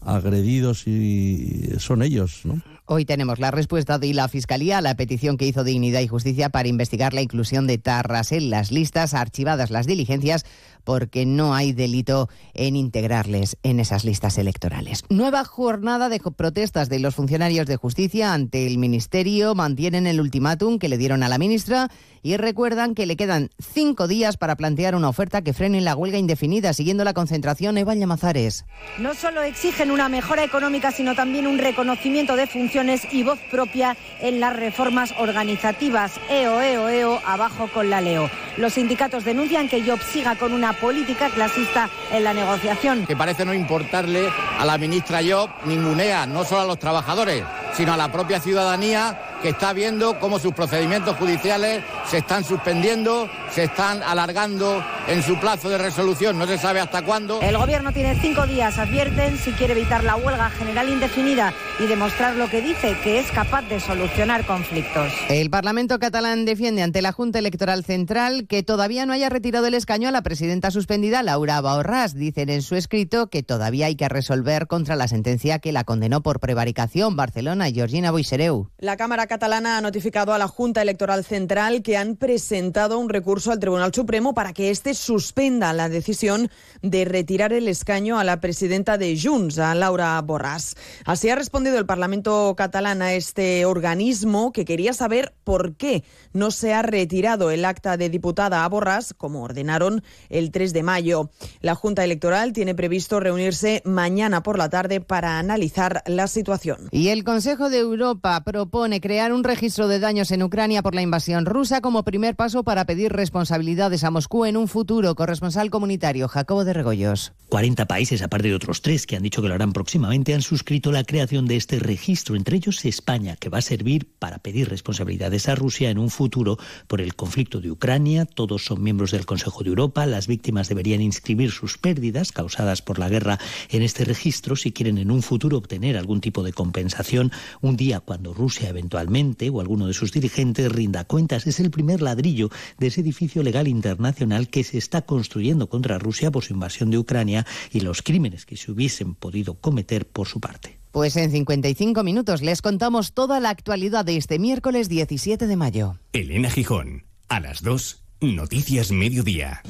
agredidos y son ellos no
Hoy tenemos la respuesta de la Fiscalía a la petición que hizo Dignidad y Justicia para investigar la inclusión de Tarras en las listas, archivadas las diligencias, porque no hay delito en integrarles en esas listas electorales. Nueva jornada de protestas de los funcionarios de justicia ante el Ministerio. Mantienen el ultimátum que le dieron a la ministra y recuerdan que le quedan cinco días para plantear una oferta que frene la huelga indefinida, siguiendo la concentración Eva Llamazares.
No solo exigen una mejora económica, sino también un reconocimiento de funciones y voz propia en las reformas organizativas. EO, EO, EO, abajo con la Leo. Los sindicatos denuncian que Job siga con una política clasista en la negociación.
que parece no importarle a la ministra Job ningunea no solo a los trabajadores, sino a la propia ciudadanía que está viendo cómo sus procedimientos judiciales se están suspendiendo, se están alargando en su plazo de resolución, no se sabe hasta cuándo.
El gobierno tiene cinco días, advierten, si quiere evitar la huelga general indefinida y demostrar lo que dice, que es capaz de solucionar conflictos.
El Parlamento catalán defiende ante la Junta Electoral Central que todavía no haya retirado el escaño a la presidenta suspendida Laura Baorras. Dicen en su escrito que todavía hay que resolver contra la sentencia que la condenó por prevaricación Barcelona, Georgina Boixereu.
La Cámara catalana ha notificado a la Junta Electoral Central que han presentado un recurso al Tribunal Supremo para que éste suspenda la decisión de retirar el escaño a la presidenta de Junts, a Laura Borràs. Así ha respondido el Parlamento catalán a este organismo que quería saber por qué no se ha retirado el acta de diputada a Borràs, como ordenaron el 3 de mayo. La Junta Electoral tiene previsto reunirse mañana por la tarde para analizar la situación.
Y el Consejo de Europa propone crear un registro de daños en Ucrania por la invasión rusa como primer paso para pedir responsabilidades a Moscú en un futuro. Corresponsal comunitario Jacobo de Regoyos.
40 países, aparte de otros tres que han dicho que lo harán próximamente, han suscrito la creación de este registro, entre ellos España, que va a servir para pedir responsabilidades a Rusia en un futuro por el conflicto de Ucrania. Todos son miembros del Consejo de Europa. Las víctimas deberían inscribir sus pérdidas causadas por la guerra en este registro si quieren en un futuro obtener algún tipo de compensación. Un día cuando Rusia eventualmente o alguno de sus dirigentes rinda cuentas es el primer ladrillo de ese edificio legal internacional que se está construyendo contra Rusia por su invasión de Ucrania y los crímenes que se hubiesen podido cometer por su parte.
Pues en 55 minutos les contamos toda la actualidad de este miércoles 17 de mayo.
Elena Gijón, a las 2, Noticias Mediodía.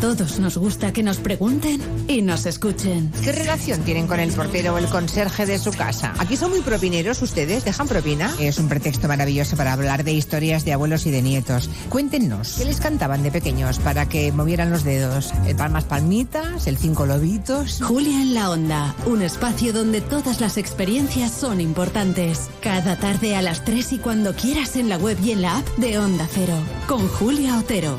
Todos nos gusta que nos pregunten y nos escuchen.
¿Qué relación tienen con el portero o el conserje de su casa? Aquí son muy propineros ustedes, ¿dejan propina? Es un pretexto maravilloso para hablar de historias de abuelos y de nietos. Cuéntenos, ¿qué les cantaban de pequeños para que movieran los dedos? ¿El palmas palmitas? ¿El cinco lobitos?
Julia en la Onda, un espacio donde todas las experiencias son importantes. Cada tarde a las 3 y cuando quieras en la web y en la app de Onda Cero, con Julia Otero.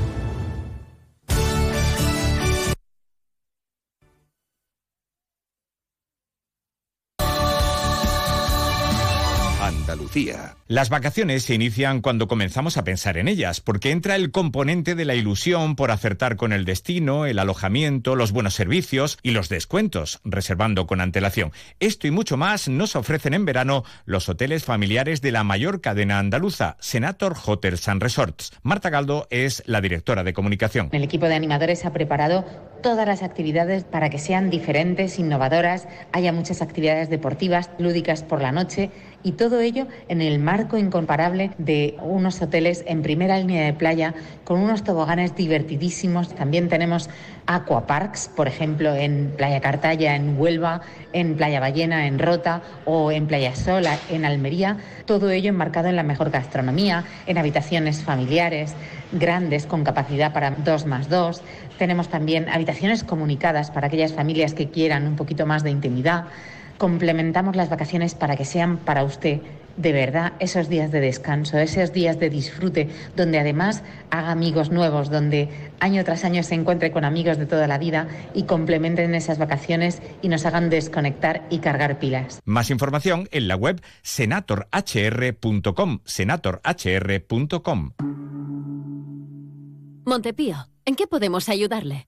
Andalucía. Las vacaciones se inician cuando comenzamos a pensar en ellas, porque entra el componente de la ilusión por acertar con el destino, el alojamiento, los buenos servicios y los descuentos, reservando con antelación. Esto y mucho más nos ofrecen en verano los hoteles familiares de la mayor cadena andaluza, Senator Hotels and Resorts. Marta Galdo es la directora de comunicación.
El equipo de animadores ha preparado todas las actividades para que sean diferentes, innovadoras, haya muchas actividades deportivas, lúdicas por la noche y todo ello en el marco incomparable de unos hoteles en primera línea de playa con unos toboganes divertidísimos. También tenemos aquaparks, por ejemplo, en Playa Cartaya, en Huelva, en Playa Ballena, en Rota o en Playa Sola, en Almería. Todo ello enmarcado en la mejor gastronomía, en habitaciones familiares grandes con capacidad para dos más dos. Tenemos también habitaciones comunicadas para aquellas familias que quieran un poquito más de intimidad complementamos las vacaciones para que sean para usted de verdad esos días de descanso, esos días de disfrute, donde además haga amigos nuevos, donde año tras año se encuentre con amigos de toda la vida y complementen esas vacaciones y nos hagan desconectar y cargar pilas.
Más información en la web senatorhr.com, senatorhr.com.
Montepío, ¿en qué podemos ayudarle?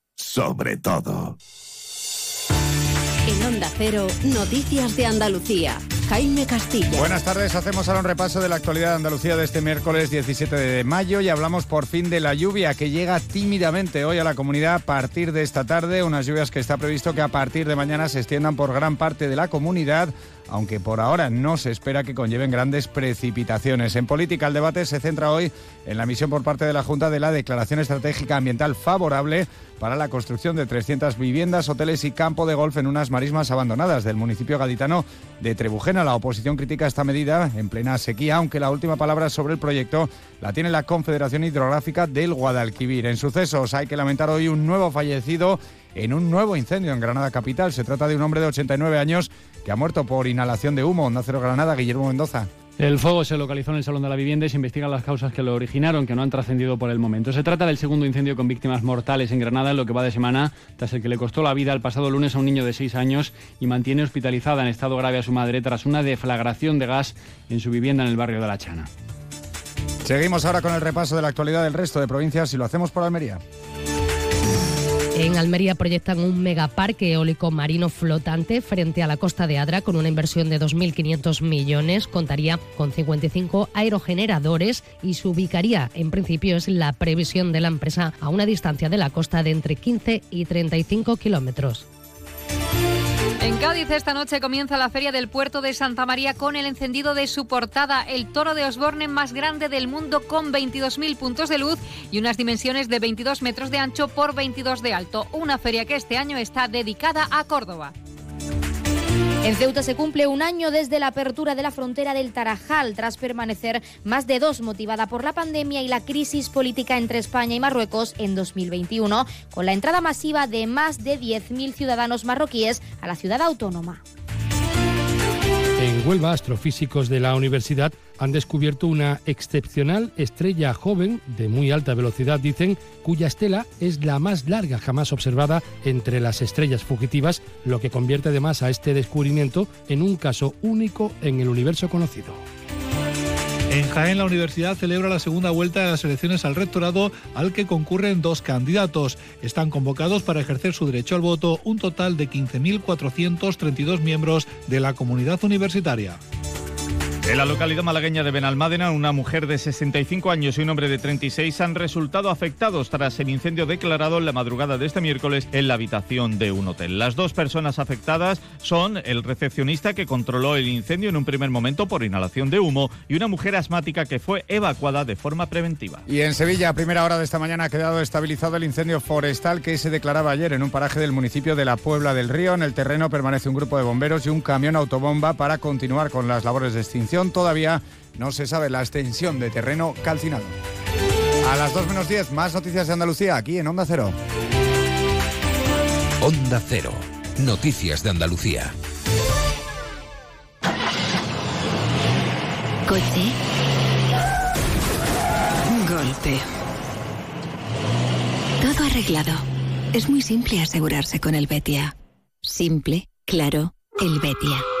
Sobre todo.
En Onda Cero, Noticias de Andalucía. Jaime Castilla.
Buenas tardes, hacemos ahora un repaso de la actualidad de Andalucía de este miércoles 17 de mayo y hablamos por fin de la lluvia que llega tímidamente hoy a la comunidad a partir de esta tarde, unas lluvias que está previsto que a partir de mañana se extiendan por gran parte de la comunidad aunque por ahora no se espera que conlleven grandes precipitaciones. En política, el debate se centra hoy en la emisión por parte de la Junta de la Declaración Estratégica Ambiental Favorable para la construcción de 300 viviendas, hoteles y campo de golf en unas marismas abandonadas del municipio gaditano de Trebujena. La oposición critica esta medida en plena sequía, aunque la última palabra sobre el proyecto la tiene la Confederación Hidrográfica del Guadalquivir. En sucesos hay que lamentar hoy un nuevo fallecido en un nuevo incendio en Granada Capital. Se trata de un hombre de 89 años que ha muerto por inhalación de humo. Onda Cero Granada, Guillermo Mendoza.
El fuego se localizó en el Salón de la Vivienda y se investigan las causas que lo originaron, que no han trascendido por el momento. Se trata del segundo incendio con víctimas mortales en Granada en lo que va de semana, tras el que le costó la vida el pasado lunes a un niño de 6 años y mantiene hospitalizada en estado grave a su madre tras una deflagración de gas en su vivienda en el barrio de La Chana.
Seguimos ahora con el repaso de la actualidad del resto de provincias y lo hacemos por Almería.
En Almería proyectan un megaparque eólico marino flotante frente a la costa de Adra con una inversión de 2.500 millones. Contaría con 55 aerogeneradores y se ubicaría, en principio es la previsión de la empresa, a una distancia de la costa de entre 15 y 35 kilómetros.
En Cádiz esta noche comienza la Feria del Puerto de Santa María con el encendido de su portada, el toro de Osborne más grande del mundo con 22.000 puntos de luz y unas dimensiones de 22 metros de ancho por 22 de alto. Una feria que este año está dedicada a Córdoba.
En Ceuta se cumple un año desde la apertura de la frontera del Tarajal, tras permanecer más de dos motivada por la pandemia y la crisis política entre España y Marruecos en 2021, con la entrada masiva de más de 10.000 ciudadanos marroquíes a la ciudad autónoma.
En Huelva, astrofísicos de la universidad han descubierto una excepcional estrella joven de muy alta velocidad, dicen, cuya estela es la más larga jamás observada entre las estrellas fugitivas, lo que convierte además a este descubrimiento en un caso único en el universo conocido.
En Jaén, la universidad celebra la segunda vuelta de las elecciones al rectorado, al que concurren dos candidatos. Están convocados para ejercer su derecho al voto un total de 15.432 miembros de la comunidad universitaria.
En la localidad malagueña de Benalmádena, una mujer de 65 años y un hombre de 36 han resultado afectados tras el incendio declarado en la madrugada de este miércoles en la habitación de un hotel. Las dos personas afectadas son el recepcionista que controló el incendio en un primer momento por inhalación de humo y una mujer asmática que fue evacuada de forma preventiva. Y en Sevilla, a primera hora de esta mañana, ha quedado estabilizado el incendio forestal que se declaraba ayer en un paraje del municipio de la Puebla del Río. En el terreno permanece un grupo de bomberos y un camión autobomba para continuar con las labores de extinción todavía no se sabe la extensión de terreno calcinado. A las 2 menos 10, más noticias de Andalucía aquí en Onda Cero.
Onda Cero. Noticias de Andalucía.
Coche. Golpe. Todo arreglado. Es muy simple asegurarse con el Betia. Simple, claro, el Betia.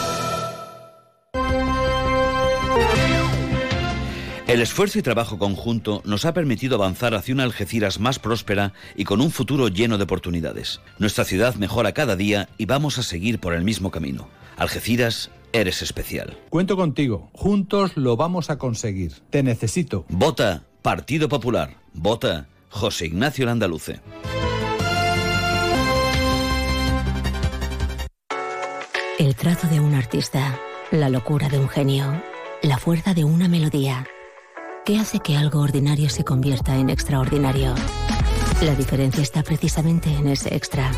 El esfuerzo y trabajo conjunto nos ha permitido avanzar hacia una Algeciras más próspera y con un futuro lleno de oportunidades. Nuestra ciudad mejora cada día y vamos a seguir por el mismo camino. Algeciras, eres especial.
Cuento contigo. Juntos lo vamos a conseguir. Te necesito.
Vota Partido Popular. Vota José Ignacio Landaluce.
El trazo de un artista, la locura de un genio, la fuerza de una melodía. ¿Qué hace que algo ordinario se convierta en extraordinario? La diferencia está precisamente en ese extra.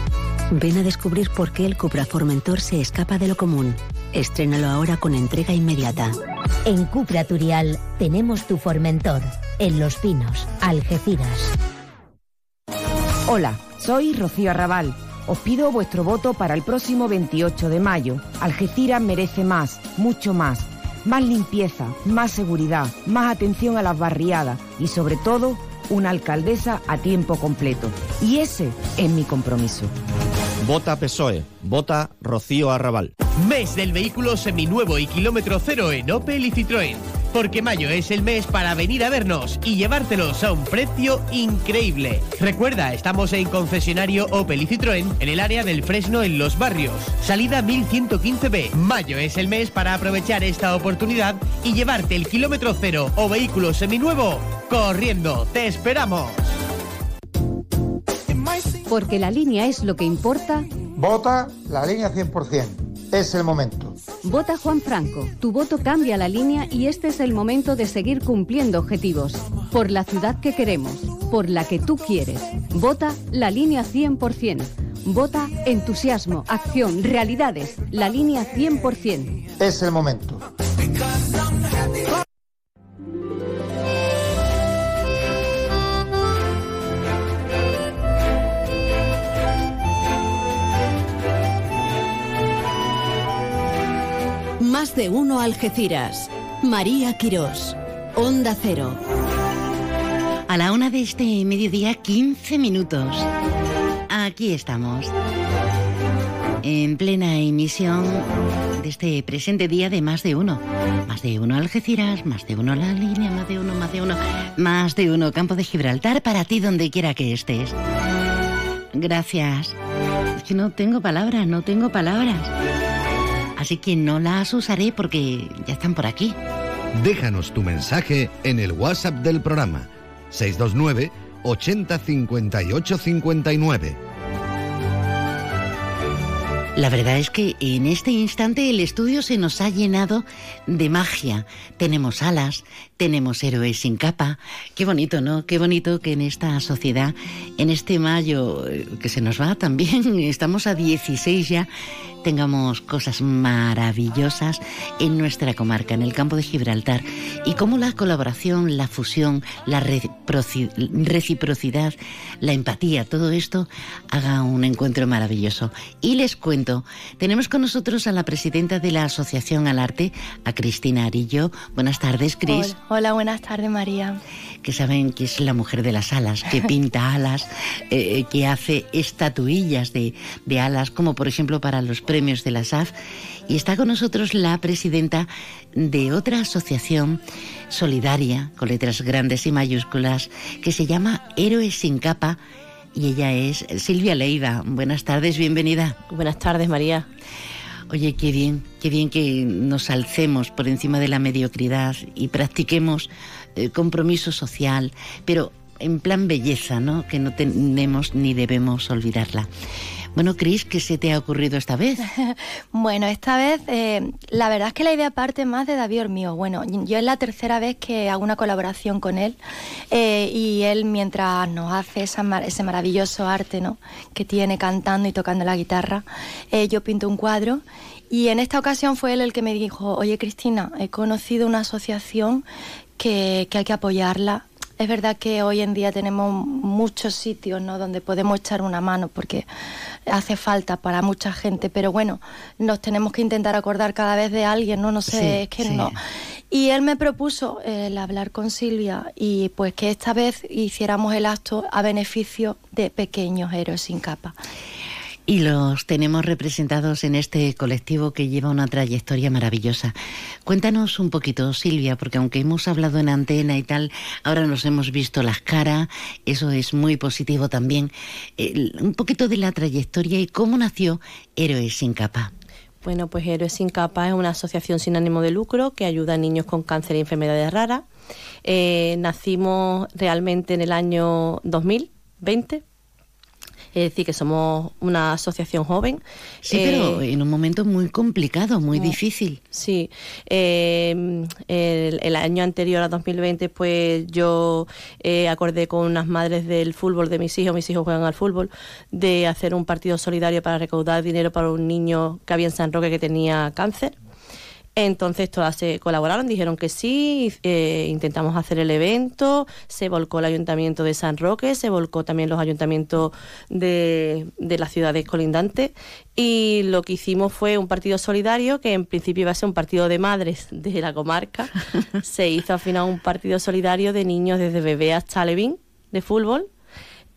Ven a descubrir por qué el Cupra Formentor se escapa de lo común. Estrénalo ahora con entrega inmediata.
En Cupra Turial tenemos tu Formentor, en Los Pinos, Algeciras.
Hola, soy Rocío Arrabal. Os pido vuestro voto para el próximo 28 de mayo. Algeciras merece más, mucho más más limpieza, más seguridad, más atención a las barriadas y sobre todo una alcaldesa a tiempo completo. Y ese es mi compromiso.
Vota PSOE, vota Rocío Arrabal.
Mes del vehículo seminuevo y kilómetro cero en Opel y Citroën. Porque mayo es el mes para venir a vernos y llevártelos a un precio increíble. Recuerda, estamos en concesionario Opel y Citroën en el área del Fresno en Los Barrios. Salida 1115B. Mayo es el mes para aprovechar esta oportunidad y llevarte el kilómetro cero o vehículo seminuevo corriendo. ¡Te esperamos!
Porque la línea es lo que importa.
Vota la línea 100%. Es el momento.
Vota Juan Franco. Tu voto cambia la línea y este es el momento de seguir cumpliendo objetivos. Por la ciudad que queremos. Por la que tú quieres. Vota la línea 100%. Vota entusiasmo, acción, realidades. La línea 100%.
Es el momento.
Más de uno Algeciras. María Quirós. Onda Cero.
A la una de este mediodía, 15 minutos. Aquí estamos. En plena emisión de este presente día de más de uno. Más de uno Algeciras, más de uno la línea, más de uno, más de uno, más de uno Campo de Gibraltar para ti donde quiera que estés. Gracias. Es que no tengo palabras, no tengo palabras. Así que no las usaré porque ya están por aquí.
Déjanos tu mensaje en el WhatsApp del programa 629 80 58 59.
La verdad es que en este instante el estudio se nos ha llenado de magia. Tenemos alas, tenemos héroes sin capa. Qué bonito, ¿no? Qué bonito que en esta sociedad, en este mayo eh, que se nos va también, estamos a 16 ya, tengamos cosas maravillosas en nuestra comarca, en el campo de Gibraltar, y cómo la colaboración, la fusión, la reciprocidad, la empatía, todo esto haga un encuentro maravilloso. Y les cuento, tenemos con nosotros a la presidenta de la Asociación al Arte, Cristina Arillo. Buenas tardes, Cris.
Hola, hola, buenas tardes, María.
Que saben que es la mujer de las alas, que pinta alas, eh, que hace estatuillas de, de alas, como por ejemplo para los premios de la SAF. Y está con nosotros la presidenta de otra asociación solidaria, con letras grandes y mayúsculas, que se llama Héroes sin capa. Y ella es Silvia Leiva. Buenas tardes, bienvenida.
Buenas tardes, María.
Oye, qué bien, qué bien que nos alcemos por encima de la mediocridad y practiquemos eh, compromiso social, pero en plan belleza, ¿no? Que no tenemos ni debemos olvidarla. Bueno, Cris, ¿qué se te ha ocurrido esta vez?
bueno, esta vez eh, la verdad es que la idea parte más de David Ormío. Bueno, yo es la tercera vez que hago una colaboración con él eh, y él mientras nos hace ese maravilloso arte ¿no? que tiene cantando y tocando la guitarra, eh, yo pinto un cuadro y en esta ocasión fue él el que me dijo, oye Cristina, he conocido una asociación que, que hay que apoyarla es verdad que hoy en día tenemos muchos sitios ¿no? donde podemos echar una mano porque hace falta para mucha gente, pero bueno, nos tenemos que intentar acordar cada vez de alguien, ¿no? No sé, es que no. Y él me propuso el hablar con Silvia y pues que esta vez hiciéramos el acto a beneficio de pequeños héroes sin capa.
Y los tenemos representados en este colectivo que lleva una trayectoria maravillosa. Cuéntanos un poquito, Silvia, porque aunque hemos hablado en antena y tal, ahora nos hemos visto las caras, eso es muy positivo también. un poquito de la trayectoria y cómo nació Héroes sin capa.
Bueno, pues Héroes sin capa es una asociación sin ánimo de lucro que ayuda a niños con cáncer y enfermedades raras. Eh, nacimos realmente en el año 2020 es decir, que somos una asociación joven.
Sí, pero eh, en un momento muy complicado, muy difícil.
Sí. Eh, el, año anterior a 2020, pues yo eh, acordé con unas madres del fútbol de mis hijos, mis hijos juegan al fútbol, de hacer un partido solidario para recaudar dinero para un niño que había en San Roque que tenía cáncer. Entonces todas se colaboraron, dijeron que sí, eh, intentamos hacer el evento, se volcó el ayuntamiento de San Roque, se volcó también los ayuntamientos de, de las ciudades colindantes y lo que hicimos fue un partido solidario que en principio iba a ser un partido de madres de la comarca, se hizo al final un partido solidario de niños desde bebé hasta Levín de fútbol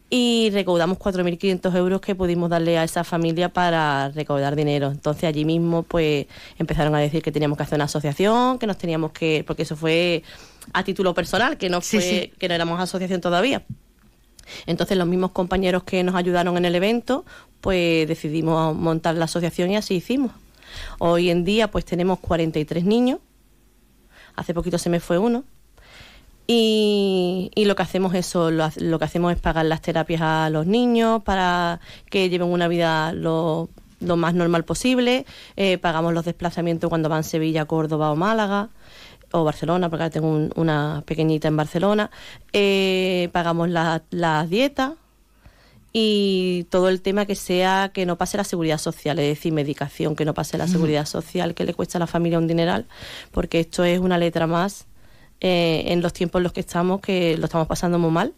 y recaudamos 4.500 euros que pudimos darle a esa familia para recaudar dinero. Entonces allí mismo pues empezaron a decir que teníamos que hacer una asociación, que nos teníamos que, porque eso fue a título personal, que no fue, que no éramos asociación todavía. Entonces los mismos compañeros que nos ayudaron en el evento, pues decidimos montar la asociación y así hicimos. Hoy en día pues tenemos 43 niños, hace poquito se me fue uno, y, lo que hacemos eso, lo, que hacemos es pagar las terapias a los niños para que lleven una vida lo, más normal posible. Eh, pagamos los desplazamientos cuando van a Sevilla, Córdoba o Málaga o Barcelona, porque ahora tengo una pequeñita en Barcelona. Eh, pagamos las la dietas y todo el tema que sea que no pase la seguridad social, es decir, medicación, que no pase la seguridad social, que le cuesta a la familia un dineral, porque esto es una letra más eh, en los tiempos en los que estamos, que lo estamos pasando muy mal.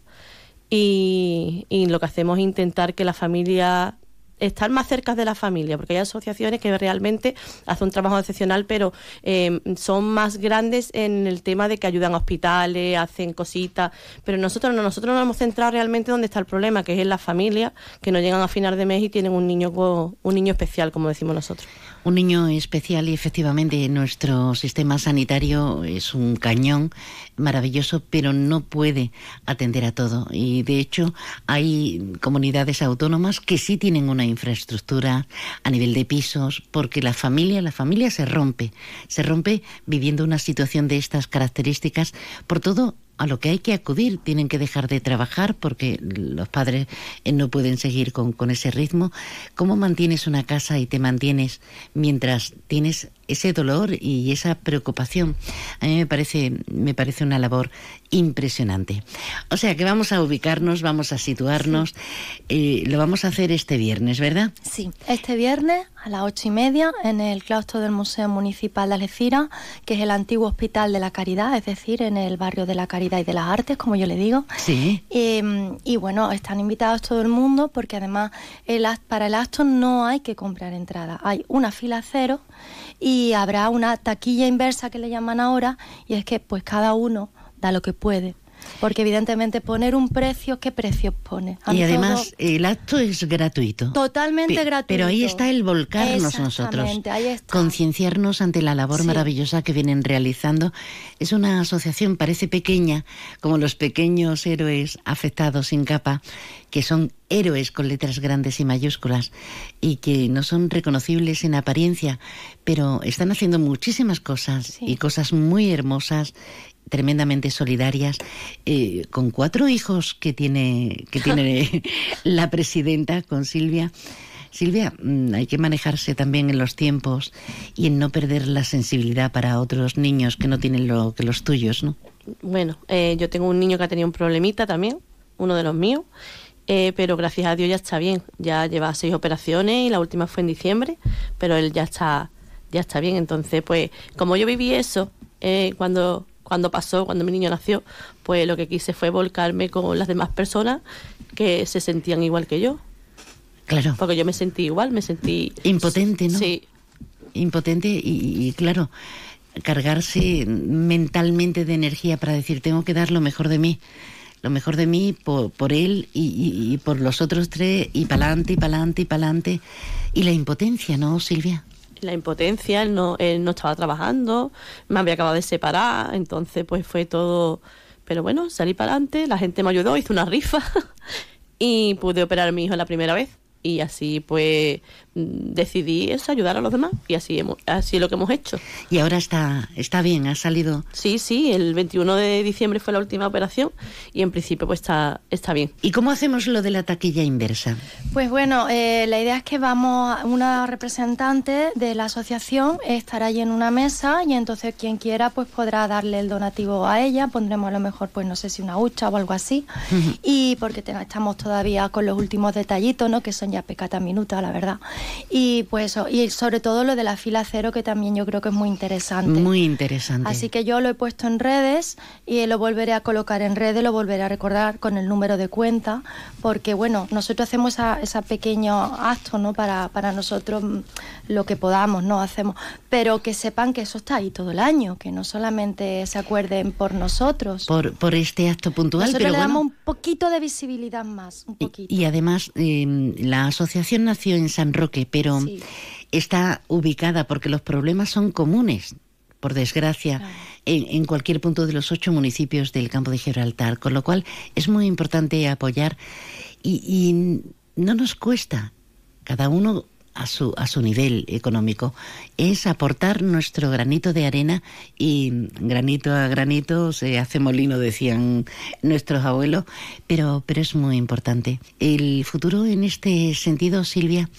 Y, lo que hacemos es intentar que la familia estar más cerca de la familia, porque hay asociaciones que realmente hacen un trabajo excepcional, pero eh, son más grandes en el tema de que ayudan a hospitales, hacen cositas, pero nosotros no, nosotros nos hemos centrado realmente donde está el problema, que es en la familia, que no llegan a final de mes y tienen un niño un niño especial, como decimos nosotros.
Un niño especial y efectivamente nuestro sistema sanitario es un cañón maravilloso, pero no puede atender a todo. Y de hecho hay comunidades autónomas que sí tienen una infraestructura a nivel de pisos, porque la familia, la familia se rompe, se rompe viviendo una situación de estas características por todo a lo que hay que acudir. Tienen que dejar de trabajar porque los padres eh, no pueden seguir con, con ese ritmo. ¿Cómo mantienes una casa y te mantienes mientras tienes ese dolor y esa preocupación. A mí me parece, me parece una labor impresionante. O sea que vamos a ubicarnos, vamos a situarnos. Eh, lo vamos a hacer este viernes, ¿verdad?
Sí, este viernes a las ocho y media en el claustro del Museo Municipal de Algeciras, que es el antiguo Hospital de la Caridad, es decir, en el barrio de la Caridad y de las Artes, como yo le digo.
Sí.
Y bueno, están invitados todo el mundo porque además el, para el acto no hay que comprar entrada, hay una fila cero y habrá una taquilla inversa que le llaman ahora y es que pues cada uno da lo que puede. Porque evidentemente poner un precio, ¿qué precio pone?
y además el acto es gratuito.
Totalmente gratuito.
Pero ahí está el volcarnos nosotros. Concienciarnos ante la labor maravillosa que vienen realizando. Es una asociación, parece pequeña, como los pequeños héroes afectados sin capa, que son héroes con letras grandes y mayúsculas y que no son reconocibles en apariencia, pero están haciendo muchísimas cosas y cosas muy hermosas tremendamente solidarias, eh, con cuatro hijos que tiene, que tiene la presidenta, con Silvia. Silvia, mm, hay que manejarse también en los tiempos y en no perder la sensibilidad para otros niños que no tienen lo que los tuyos, ¿no?
Bueno, eh, yo tengo un niño que ha tenido un problemita también, uno de los míos, eh, pero gracias a Dios ya está bien. Ya lleva seis operaciones y la última fue en diciembre, pero él ya está, ya está bien. Entonces, pues, como yo viví eso eh, cuando, cuando pasó, cuando mi niño nació, pues lo que quise fue volcarme con las demás personas que se sentían igual que yo.
Claro.
Porque yo me sentí igual, me sentí...
Impotente, ¿no?
Sí.
Impotente y, y claro, cargarse mentalmente de energía para decir, tengo que dar lo mejor de mí lo mejor de mí por, por él y, por los otros tres y para adelante y para adelante y para adelante. Y la impotencia, ¿no, Silvia?
La impotencia, él no, él no estaba trabajando, me había acabado de separar, entonces pues fue todo... Pero bueno, salí para adelante, la gente me ayudó, hice una rifa y pude operar a mi hijo la primera vez y así pues decidí es ayudar a los demás y así hemos, así es lo que hemos hecho.
Y ahora está está bien, ha salido.
Sí, sí, el 21 de diciembre fue la última operación y en principio pues está está bien.
¿Y cómo hacemos lo de la taquilla inversa?
Pues bueno, eh, la idea es que vamos una representante de la asociación estará allí en una mesa y entonces quien quiera pues podrá darle el donativo a ella, pondremos a lo mejor pues no sé si una hucha o algo así y porque estamos todavía con los últimos detallitos, ¿no? Que son ya pecata minuta, la verdad. Y pues y sobre todo lo de la fila cero, que también yo creo que es muy interesante.
Muy interesante.
Así que yo lo he puesto en redes y lo volveré a colocar en redes, lo volveré a recordar con el número de cuenta, porque bueno, nosotros hacemos esa, esa pequeño acto, ¿no? Para, para nosotros mm, lo que podamos, ¿no? Hacemos, pero que sepan que eso está ahí todo el año, que no solamente se acuerden por nosotros.
Por, por este acto puntual,
Nosotros
pero
le damos
bueno,
un poquito de visibilidad más, un poquito.
Y además, eh, la asociación nació en San Roque, pero
Sí.
está ubicada porque los problemas son comunes, por desgracia, en, en cualquier punto de los ocho municipios del campo de Gibraltar, con lo cual es muy importante apoyar y, y no nos cuesta, cada uno a su, a su nivel económico, es aportar nuestro granito de arena y granito a granito se hace molino, decían nuestros abuelos, pero, pero es muy importante. El futuro en este sentido, Silvia,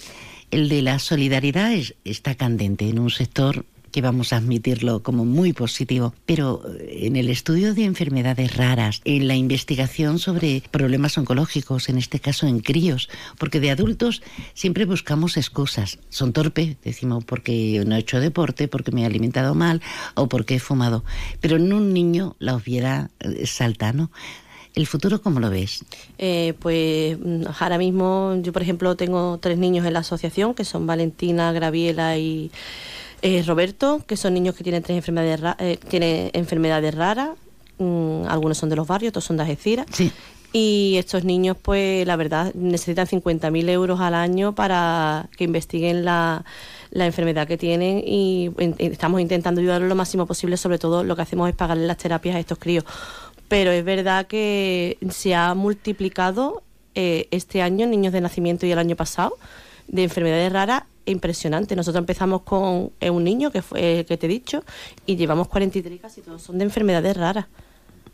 el de la solidaridad es- está candente en un sector que vamos a admitirlo como muy positivo, pero en el estudio de enfermedades raras, en la investigación sobre problemas oncológicos, en este caso en críos, porque de adultos siempre buscamos excusas. Son torpes, decimos porque no he hecho deporte, porque me he alimentado mal o porque he fumado. Pero en un niño la obviedad eh, salta, ¿no? ¿El futuro cómo lo ves?
Eh, pues mm, ahora mismo yo, por ejemplo, tengo tres niños en la asociación, que son Valentina, Graviela y eh, Roberto, que son niños que tienen tres enfermedades, ra- eh, tienen enfermedades raras. Mm, algunos son de los barrios, otros son de Algeciras. Y estos niños, pues la verdad, necesitan 50.000 euros al año para que investiguen la, la enfermedad que tienen y en- estamos intentando ayudarlos lo máximo posible. Sobre todo lo que hacemos es pagarles las terapias a estos críos. Pero es verdad que se ha multiplicado eh, este año niños de nacimiento y el año pasado de enfermedades raras impresionante. Nosotros empezamos con un niño que fue el que te he dicho y llevamos 43 y casi todos son de enfermedades raras.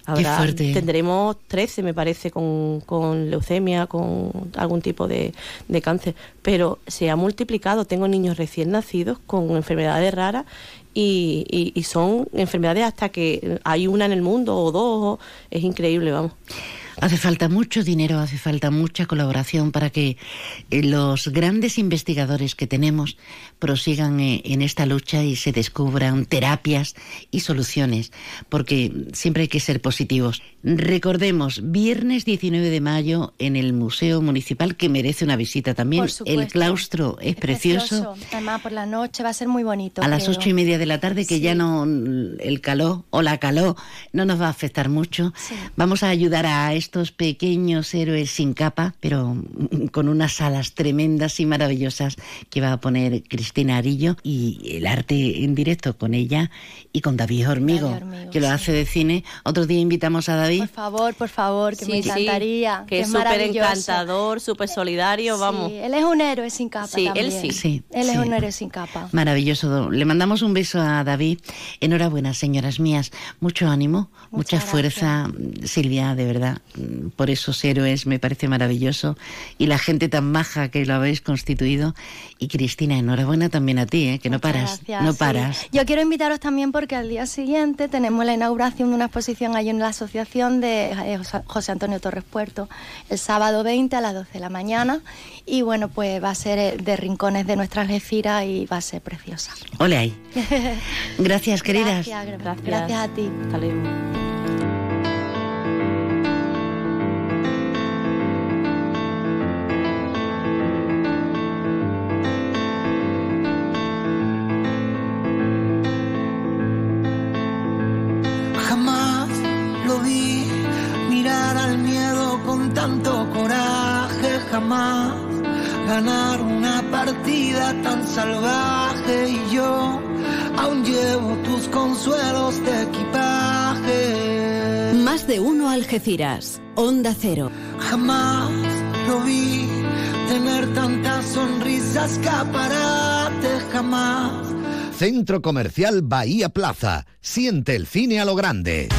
Ahora
fuerte.
tendremos 13, me parece, con, con leucemia, con algún tipo de, de cáncer. Pero se ha multiplicado. Tengo niños recién nacidos con enfermedades raras y, y- y son enfermedades hasta que hay una en el mundo o dos. o- es increíble, vamos.
Hace falta mucho dinero, hace falta mucha colaboración para que eh, los grandes investigadores que tenemos prosigan eh, en esta lucha y se descubran terapias y soluciones, porque siempre hay que ser positivos. Recordemos, viernes 19 de mayo en el Museo Municipal, que merece una visita también.
Por supuesto.
El claustro es, precioso.
Además, por la noche va a ser muy bonito.
A las ocho y media de la tarde, que ya no el calor o la calor no nos va a afectar mucho. Vamos a ayudar a estos pequeños héroes sin capa, pero con unas alas tremendas y maravillosas que va a poner Cristina Arillo y el arte en directo con ella y con David Hormigo,
David Hormigo,
que lo
sí.
hace de cine. Otro día invitamos a David.
Por favor, por favor, que me
Sí, sí,
encantaría.
que es súper encantador, súper solidario, vamos.
Sí, él es un héroe sin capa
Sí, él
también.
sí.
Sí,
Él es
sí.
un héroe sin capa.
Maravilloso. Le mandamos un beso a David. Enhorabuena, señoras mías. Mucho ánimo, mucha fuerza, Silvia, de verdad. Por esos héroes me parece maravilloso. Y la gente tan maja que lo habéis constituido. Y Cristina, enhorabuena también a ti, ¿eh? que no paras.
Gracias,
no
sí.
paras.
Yo quiero invitaros también porque al día siguiente tenemos la inauguración de una exposición ahí en la asociación de eh, José- Antonio Torres Puerto el sábado 20 a las 12 de la mañana y bueno pues va a ser eh, de rincones de nuestra Algeciras y va a ser preciosa.
Ole ahí. Gracias, queridas.
Gracias, gra- gracias a ti.
Hasta luego.
Algeciras. Onda Cero.
Jamás lo vi tener tantas sonrisas, escaparate, jamás.
Centro Comercial Bahía Plaza. Siente el cine a lo grande.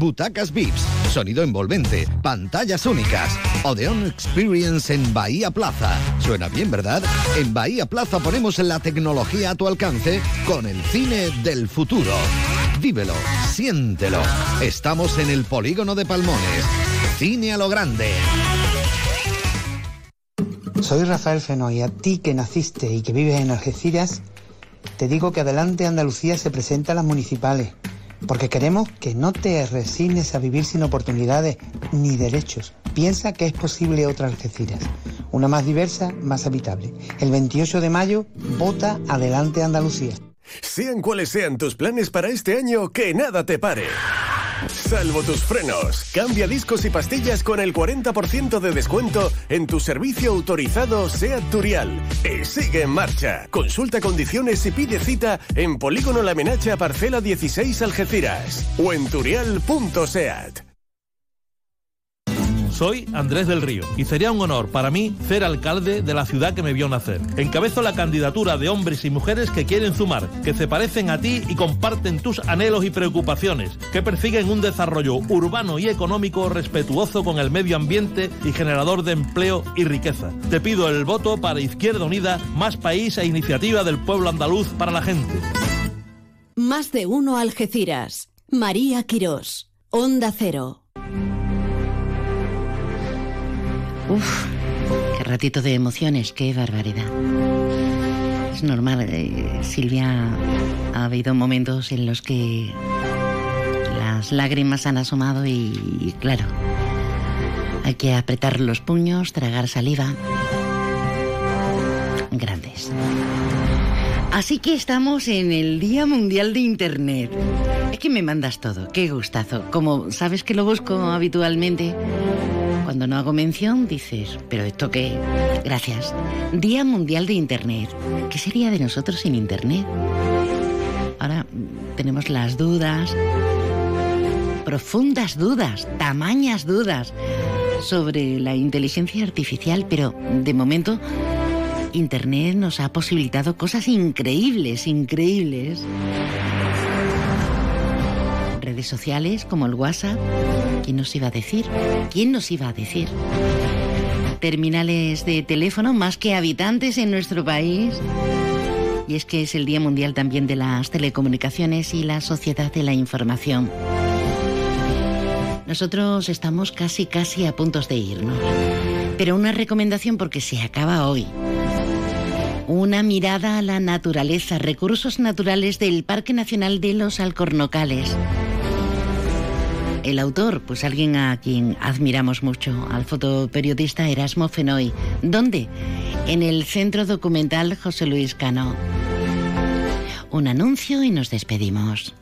Butacas VIPs, sonido envolvente, pantallas únicas. Odeon Experience en Bahía Plaza. Suena bien, ¿verdad? En Bahía Plaza ponemos la tecnología a tu alcance con el cine del futuro. Vívelo, siéntelo. Estamos en el polígono de Palmones. Cine a lo grande.
Soy Rafael Fenoy. A ti que naciste y que vives en Algeciras, te digo que adelante Andalucía se presenta a las municipales, porque queremos que no te resignes a vivir sin oportunidades ni derechos. Piensa que es posible otra Algeciras, una más diversa, más habitable. El 28 de mayo, vota adelante Andalucía.
Sean cuales sean tus planes para este año, que nada te pare. Salvo tus frenos. Cambia discos y pastillas con el 40% de descuento en tu servicio autorizado SEAT Turial. Y sigue en marcha. Consulta condiciones y pide cita en Polígono La Menacha Parcela 16 Algeciras o en turial.seat.
Soy Andrés del Río y sería un honor para mí ser alcalde de la ciudad que me vio nacer. Encabezo la candidatura de hombres y mujeres que quieren sumar, que se parecen a ti y comparten tus anhelos y preocupaciones, que persiguen un desarrollo urbano y económico respetuoso con el medio ambiente y generador de empleo y riqueza. Te pido el voto para Izquierda Unida, más país e iniciativa del pueblo andaluz para la gente.
Más de uno Algeciras. María Quirós. Onda Cero.
Uf, qué ratito de emociones, qué barbaridad. Es normal, eh, Silvia, ha habido momentos en los que las lágrimas han asomado y, y claro, hay que apretar los puños, tragar saliva. Grandes. Así que estamos en el Día Mundial de Internet. Es que me mandas todo, qué gustazo. Como sabes que lo busco habitualmente, cuando no hago mención dices, ¿pero esto qué? Gracias. Día Mundial de Internet. ¿Qué sería de nosotros sin Internet? Ahora mm, tenemos las dudas, profundas dudas, tamañas dudas sobre la inteligencia artificial, pero de momento Internet nos ha posibilitado cosas increíbles, increíbles. Sociales como el WhatsApp, ¿quién nos iba a decir? ¿Quién nos iba a decir? Terminales de teléfono más que habitantes en nuestro país. Y es que es el Día Mundial también de las Telecomunicaciones y la Sociedad de la Información. Nosotros estamos casi, casi a puntos de irnos. Pero una recomendación porque se acaba hoy. Una mirada a la naturaleza, recursos naturales del Parque Nacional de los Alcornocales. El autor, pues alguien a quien admiramos mucho, al fotoperiodista Erasmo Fenoy. ¿Dónde? En el Centro Documental José Luis Cano. Un anuncio y nos despedimos.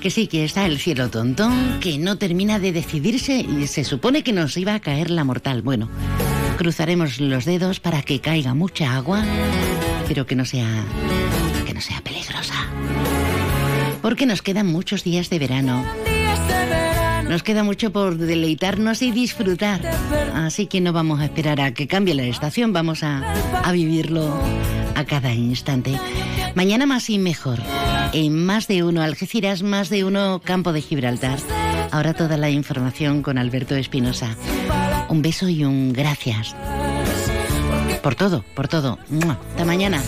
Que sí, que está el cielo tontón, que no termina de decidirse y se supone que nos iba a caer la mortal. Bueno, cruzaremos los dedos para que caiga mucha agua, pero que no sea que no sea peligrosa. Porque nos quedan muchos días de verano. Nos queda mucho por deleitarnos y disfrutar. Así que no vamos a esperar a que cambie la estación, vamos a, a vivirlo a cada instante. Mañana más y mejor. En más de uno Algeciras, más de uno Campo de Gibraltar. Ahora toda la información con Alberto Espinosa. Un beso y un gracias. Por todo, por todo. Hasta mañana.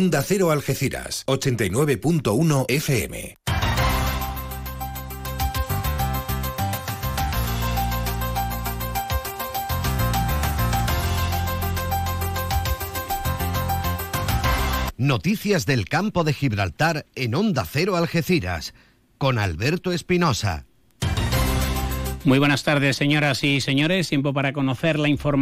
Onda Cero Algeciras, 89.1 FM.
Noticias del campo de Gibraltar en Onda Cero Algeciras, con Alberto Espinosa.
Muy buenas tardes, señoras y señores. Tiempo para conocer la información.